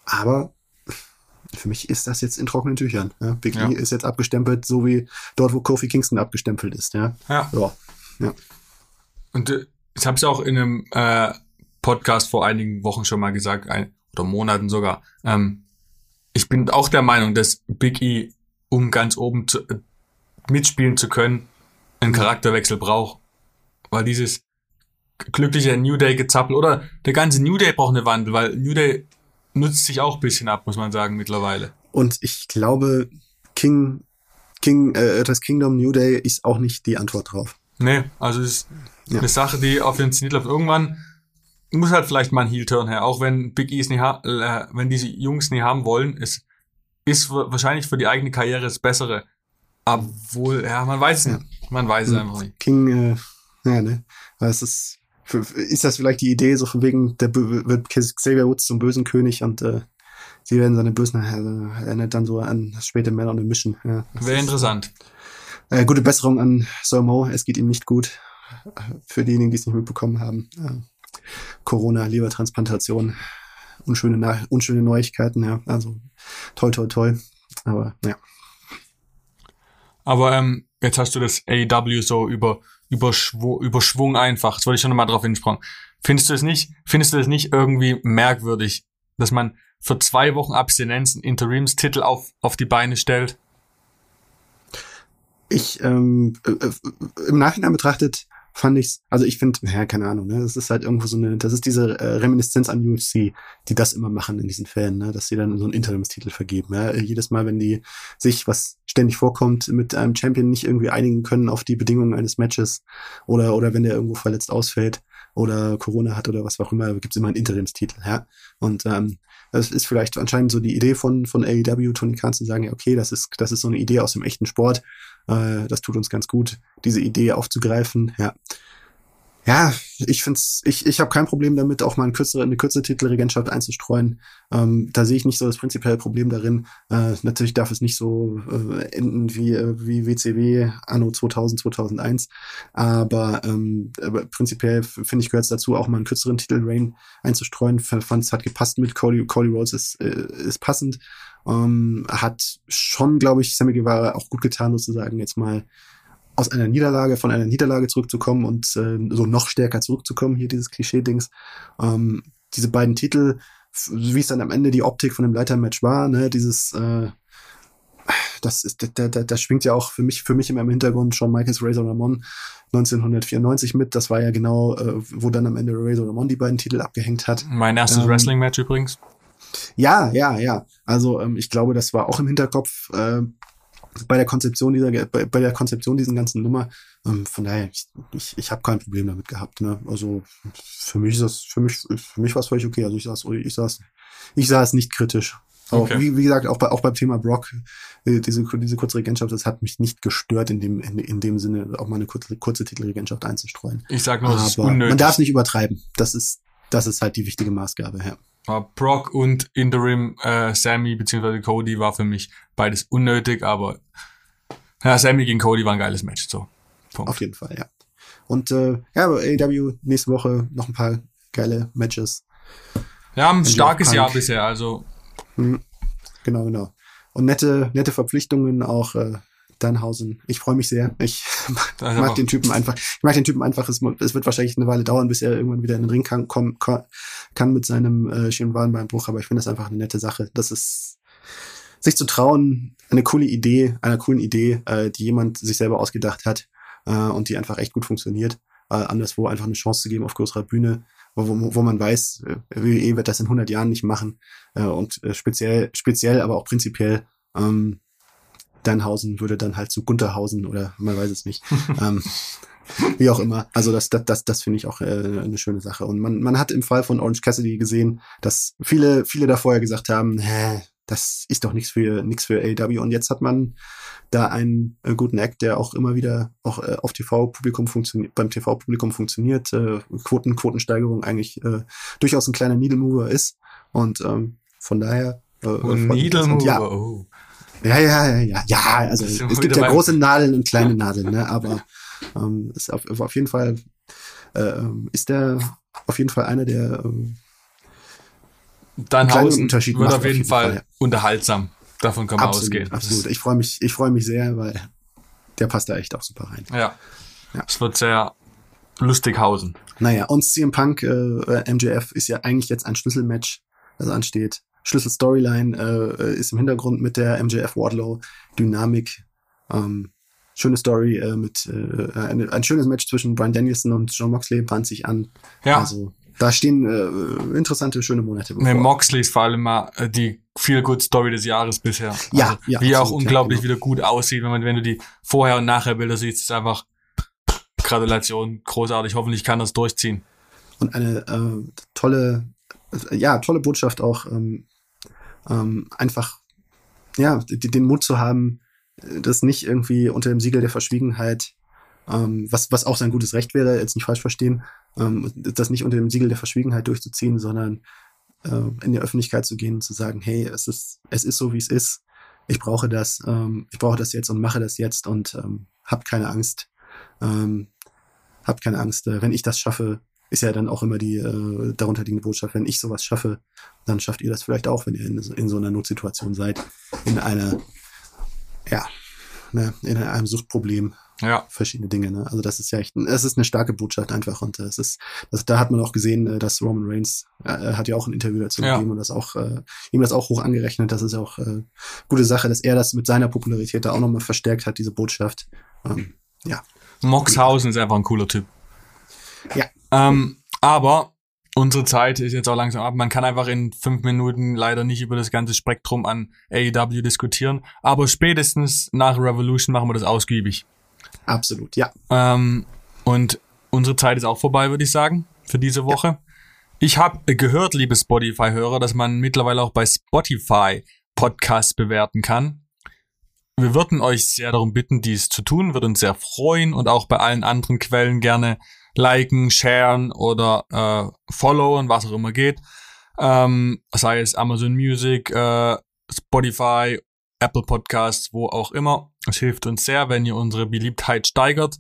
Aber für mich ist das jetzt in trockenen Tüchern. Ja? Big ja. E ist jetzt abgestempelt, so wie dort, wo Kofi Kingston abgestempelt ist. Ja. Ja. ja. ja. Und äh, ich habe es auch in einem äh, Podcast vor einigen Wochen schon mal gesagt, ein, oder Monaten sogar. Ähm, ich bin auch der Meinung, dass Big E, um ganz oben zu, äh, mitspielen zu können, einen Charakterwechsel braucht. Weil dieses glückliche New Day gezappel oder der ganze New Day braucht eine Wandel, weil New Day nutzt sich auch ein bisschen ab, muss man sagen, mittlerweile. Und ich glaube, King, King, äh, das Kingdom New Day ist auch nicht die Antwort drauf. Nee, also es ist ja. eine Sache, die auf den Zenit läuft. Irgendwann muss halt vielleicht mal ein Heel-Turn her, auch wenn Big E's nicht äh, wenn diese Jungs nie haben wollen, es ist wahrscheinlich für die eigene Karriere das Bessere. Obwohl, ja, man weiß es ja. nicht. Man weiß es hm. einfach nicht. King, äh, ja, ne? Weil es ist ist das vielleicht die Idee, so von wegen, der wird Xavier Woods zum bösen König und äh, sie werden seine Bösen, also erinnert dann so an späte Man on a Mission. Ja, Wäre interessant. Äh, gute Besserung an Mo, es geht ihm nicht gut. Für diejenigen, die es nicht mitbekommen haben. Äh, Corona, Lebertransplantation, unschöne, unschöne Neuigkeiten, ja. Also toll, toll, toll. Aber ja. Aber ähm, jetzt hast du das AEW so über Überschw Überschwung einfach. Das wollte ich schon mal drauf hinsprechen. Findest du es nicht, findest du es nicht irgendwie merkwürdig, dass man für zwei Wochen Abstinenz einen Interimstitel auf, auf die Beine stellt? Ich, ähm, äh, äh, im Nachhinein betrachtet, fand ich's, also ich finde, ja, keine Ahnung, ne, das ist halt irgendwo so eine, das ist diese äh, Reminiszenz an UFC, die das immer machen in diesen Fällen, ne, dass sie dann so einen Interimstitel vergeben. Ja. Jedes Mal, wenn die sich, was ständig vorkommt, mit einem Champion nicht irgendwie einigen können auf die Bedingungen eines Matches oder, oder wenn der irgendwo verletzt ausfällt oder Corona hat oder was auch immer, gibt's immer einen Interimstitel, ja. Und ähm, das ist vielleicht anscheinend so die Idee von, von AEW, Tony Khan zu sagen, ja, okay, das ist, das ist so eine Idee aus dem echten Sport. Äh, das tut uns ganz gut, diese Idee aufzugreifen, ja. Ja, ich find's, ich, ich habe kein Problem damit, auch mal eine kürzere, eine kürzere Titelregentschaft einzustreuen. Ähm, da sehe ich nicht so das prinzipielle Problem darin. Äh, natürlich darf es nicht so äh, enden wie, äh, wie WCW anno 2000, 2001. Aber, ähm, aber prinzipiell finde ich gehört es dazu, auch mal einen kürzeren Titelreign einzustreuen. Fand es hat gepasst mit Cody, Cody Rhodes ist, äh, ist passend. Ähm, hat schon, glaube ich, Sammy Guevara auch gut getan, sozusagen jetzt mal aus einer Niederlage, von einer Niederlage zurückzukommen und äh, so noch stärker zurückzukommen, hier dieses Klischee-Dings. Ähm, diese beiden Titel, wie es dann am Ende die Optik von dem Leitermatch war, ne, dieses, äh, das ist, da, da, da schwingt ja auch für mich, für mich immer im Hintergrund Shawn Michaels Razor Ramon 1994 mit. Das war ja genau, äh, wo dann am Ende Razor Ramon die beiden Titel abgehängt hat. Mein erstes ähm, Wrestling-Match übrigens. Ja, ja, ja. Also ähm, ich glaube, das war auch im Hinterkopf. Äh, bei der Konzeption dieser, bei, bei der Konzeption diesen ganzen Nummer. Ähm, von daher, ich, ich, ich habe kein Problem damit gehabt. Ne? Also für mich ist das, für mich, für mich war es völlig okay. Also ich saß, ich saß, ich sah es nicht kritisch. Aber okay. wie, wie gesagt, auch, bei, auch beim Thema Brock, äh, diese, diese kurze Regentschaft, das hat mich nicht gestört, in dem, in, in dem Sinne auch mal eine kurze, kurze Titelregentschaft einzustreuen. Ich sag nur, das ist unnötig. Man darf es nicht übertreiben. Das ist, das ist halt die wichtige Maßgabe, ja. Brock und Interim äh, Sammy bzw. Cody war für mich beides unnötig, aber ja, Sammy gegen Cody war ein geiles Match. So. Punkt. Auf jeden Fall, ja. Und äh, ja, AEW nächste Woche noch ein paar geile Matches. Haben ein starkes Jahr bisher, also. Mhm. Genau, genau. Und nette, nette Verpflichtungen auch äh, Danhausen. Ich freue mich sehr. Ich mag den Typen einfach. Ich mag den Typen einfach. Es, es, wird wahrscheinlich eine Weile dauern, bis er irgendwann wieder in den Ring kann, kommen kann mit seinem äh, Schienenwadenbeinbruch. Aber ich finde das einfach eine nette Sache. Das ist sich zu trauen, eine coole Idee, einer coolen Idee, äh, die jemand sich selber ausgedacht hat äh, und die einfach echt gut funktioniert. Äh, anderswo einfach eine Chance zu geben auf größerer Bühne, wo, wo, wo man weiß, äh, WWE wird das in 100 Jahren nicht machen äh, und äh, speziell, speziell, aber auch prinzipiell ähm, Dannhausen würde dann halt zu Gunterhausen oder man weiß es nicht. ähm, wie auch immer. Also das, das, das, das finde ich auch äh, eine schöne Sache. Und man, man hat im Fall von Orange Cassidy gesehen, dass viele, viele da vorher gesagt haben, hä, das ist doch nichts für nichts für AW. Und jetzt hat man da einen äh, guten Act, der auch immer wieder auch äh, auf TV-Publikum funktioniert, beim TV-Publikum funktioniert, äh, Quoten, Quotensteigerung eigentlich äh, durchaus ein kleiner Needle Mover ist. Und ähm, von daher. Äh, oh, Needle Mover, ja, oh. Ja, ja, ja, ja, ja, also es gibt ja große Nadeln und kleine Nadeln, ne? Aber ähm, ist auf, auf jeden Fall äh, ist der auf jeden Fall einer der ähm, Danhausen wird auf jeden, auf jeden Fall, Fall ja. unterhaltsam. Davon kann man absolut, ausgehen. Absolut. Ich freue mich, ich freue mich sehr, weil der passt da echt auch super rein. Ja. ja. Es wird sehr lustig hausen. Naja, und CM Punk, äh, MJF ist ja eigentlich jetzt ein Schlüsselmatch, das ansteht. Schlüsselstoryline äh, ist im Hintergrund mit der MJF Wardlow Dynamik. Ähm, schöne Story äh, mit äh, ein, ein schönes Match zwischen Brian Danielson und John Moxley bahnt sich an. Ja. Also da stehen äh, interessante, schöne Monate bevor. Nee, Moxley ist vor allem mal äh, die viel good Story des Jahres bisher. Also, ja, ja. Wie er auch unglaublich ja, genau. wieder gut aussieht, wenn man, wenn du die Vorher- und Nachher-Bilder siehst, ist einfach Gratulation, großartig. Hoffentlich kann das durchziehen. Und eine äh, tolle, ja, tolle Botschaft auch, ähm, ähm, einfach, ja, den Mut zu haben, das nicht irgendwie unter dem Siegel der Verschwiegenheit ähm, was, was auch sein gutes Recht wäre, jetzt nicht falsch verstehen, ähm, das nicht unter dem Siegel der Verschwiegenheit durchzuziehen, sondern äh, in die Öffentlichkeit zu gehen und zu sagen, hey, es ist, es ist so, wie es ist. Ich brauche das, ähm, ich brauche das jetzt und mache das jetzt und ähm, hab keine Angst. Ähm, habt keine Angst. Äh, wenn ich das schaffe, ist ja dann auch immer die äh, darunter liegende Botschaft, wenn ich sowas schaffe, dann schafft ihr das vielleicht auch, wenn ihr in, in so einer Notsituation seid, in einer, ja, ne, in einem Suchtproblem ja. verschiedene Dinge. Ne? Also das ist ja echt, es ist eine starke Botschaft einfach und äh, es ist, das, da hat man auch gesehen, äh, dass Roman Reigns äh, hat ja auch ein Interview dazu ja. gegeben und das auch äh, ihm das auch hoch angerechnet. Das ist ja auch äh, gute Sache, dass er das mit seiner Popularität da auch nochmal verstärkt hat, diese Botschaft. Ähm, ja. Moxhausen ist einfach ein cooler Typ. Ja. Ähm, aber unsere Zeit ist jetzt auch langsam ab. Man kann einfach in fünf Minuten leider nicht über das ganze Spektrum an AEW diskutieren. Aber spätestens nach Revolution machen wir das ausgiebig. Absolut, ja. Ähm, und unsere Zeit ist auch vorbei, würde ich sagen, für diese Woche. Ja. Ich habe gehört, liebe Spotify-Hörer, dass man mittlerweile auch bei Spotify Podcasts bewerten kann. Wir würden euch sehr darum bitten, dies zu tun, würde uns sehr freuen und auch bei allen anderen Quellen gerne liken, sharen oder äh, followen, was auch immer geht. Ähm, sei es Amazon Music, äh, Spotify, Apple Podcasts, wo auch immer. Es hilft uns sehr, wenn ihr unsere Beliebtheit steigert.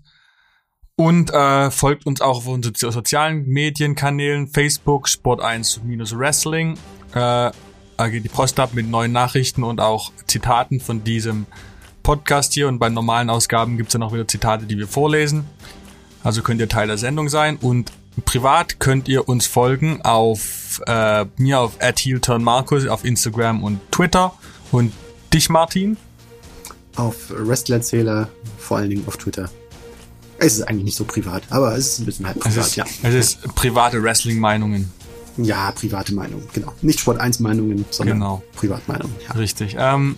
Und äh, folgt uns auch auf unseren sozialen Medienkanälen, Facebook, Sport1-Wrestling. Äh, geht die Post ab mit neuen Nachrichten und auch Zitaten von diesem Podcast hier. Und bei normalen Ausgaben gibt es dann auch wieder Zitate, die wir vorlesen. Also könnt ihr Teil der Sendung sein. Und privat könnt ihr uns folgen auf äh, mir auf Markus auf Instagram und Twitter. Und dich, Martin? Auf Wrestlerzähler, vor allen Dingen auf Twitter. Es ist eigentlich nicht so privat, aber es ist ein bisschen halb privat, es ist, ja. Es ist private Wrestling-Meinungen. Ja, private Meinungen, genau. Nicht Sport 1 Meinungen, sondern genau. Privatmeinungen. Ja. Richtig. Ähm,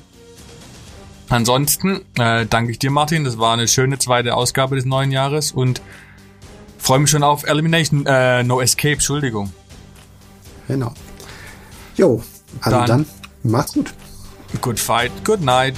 ansonsten äh, danke ich dir, Martin. Das war eine schöne zweite Ausgabe des neuen Jahres und freue mich schon auf Elimination, äh, No Escape, Entschuldigung. Genau. Jo, also dann, dann macht's gut. Good fight, good night.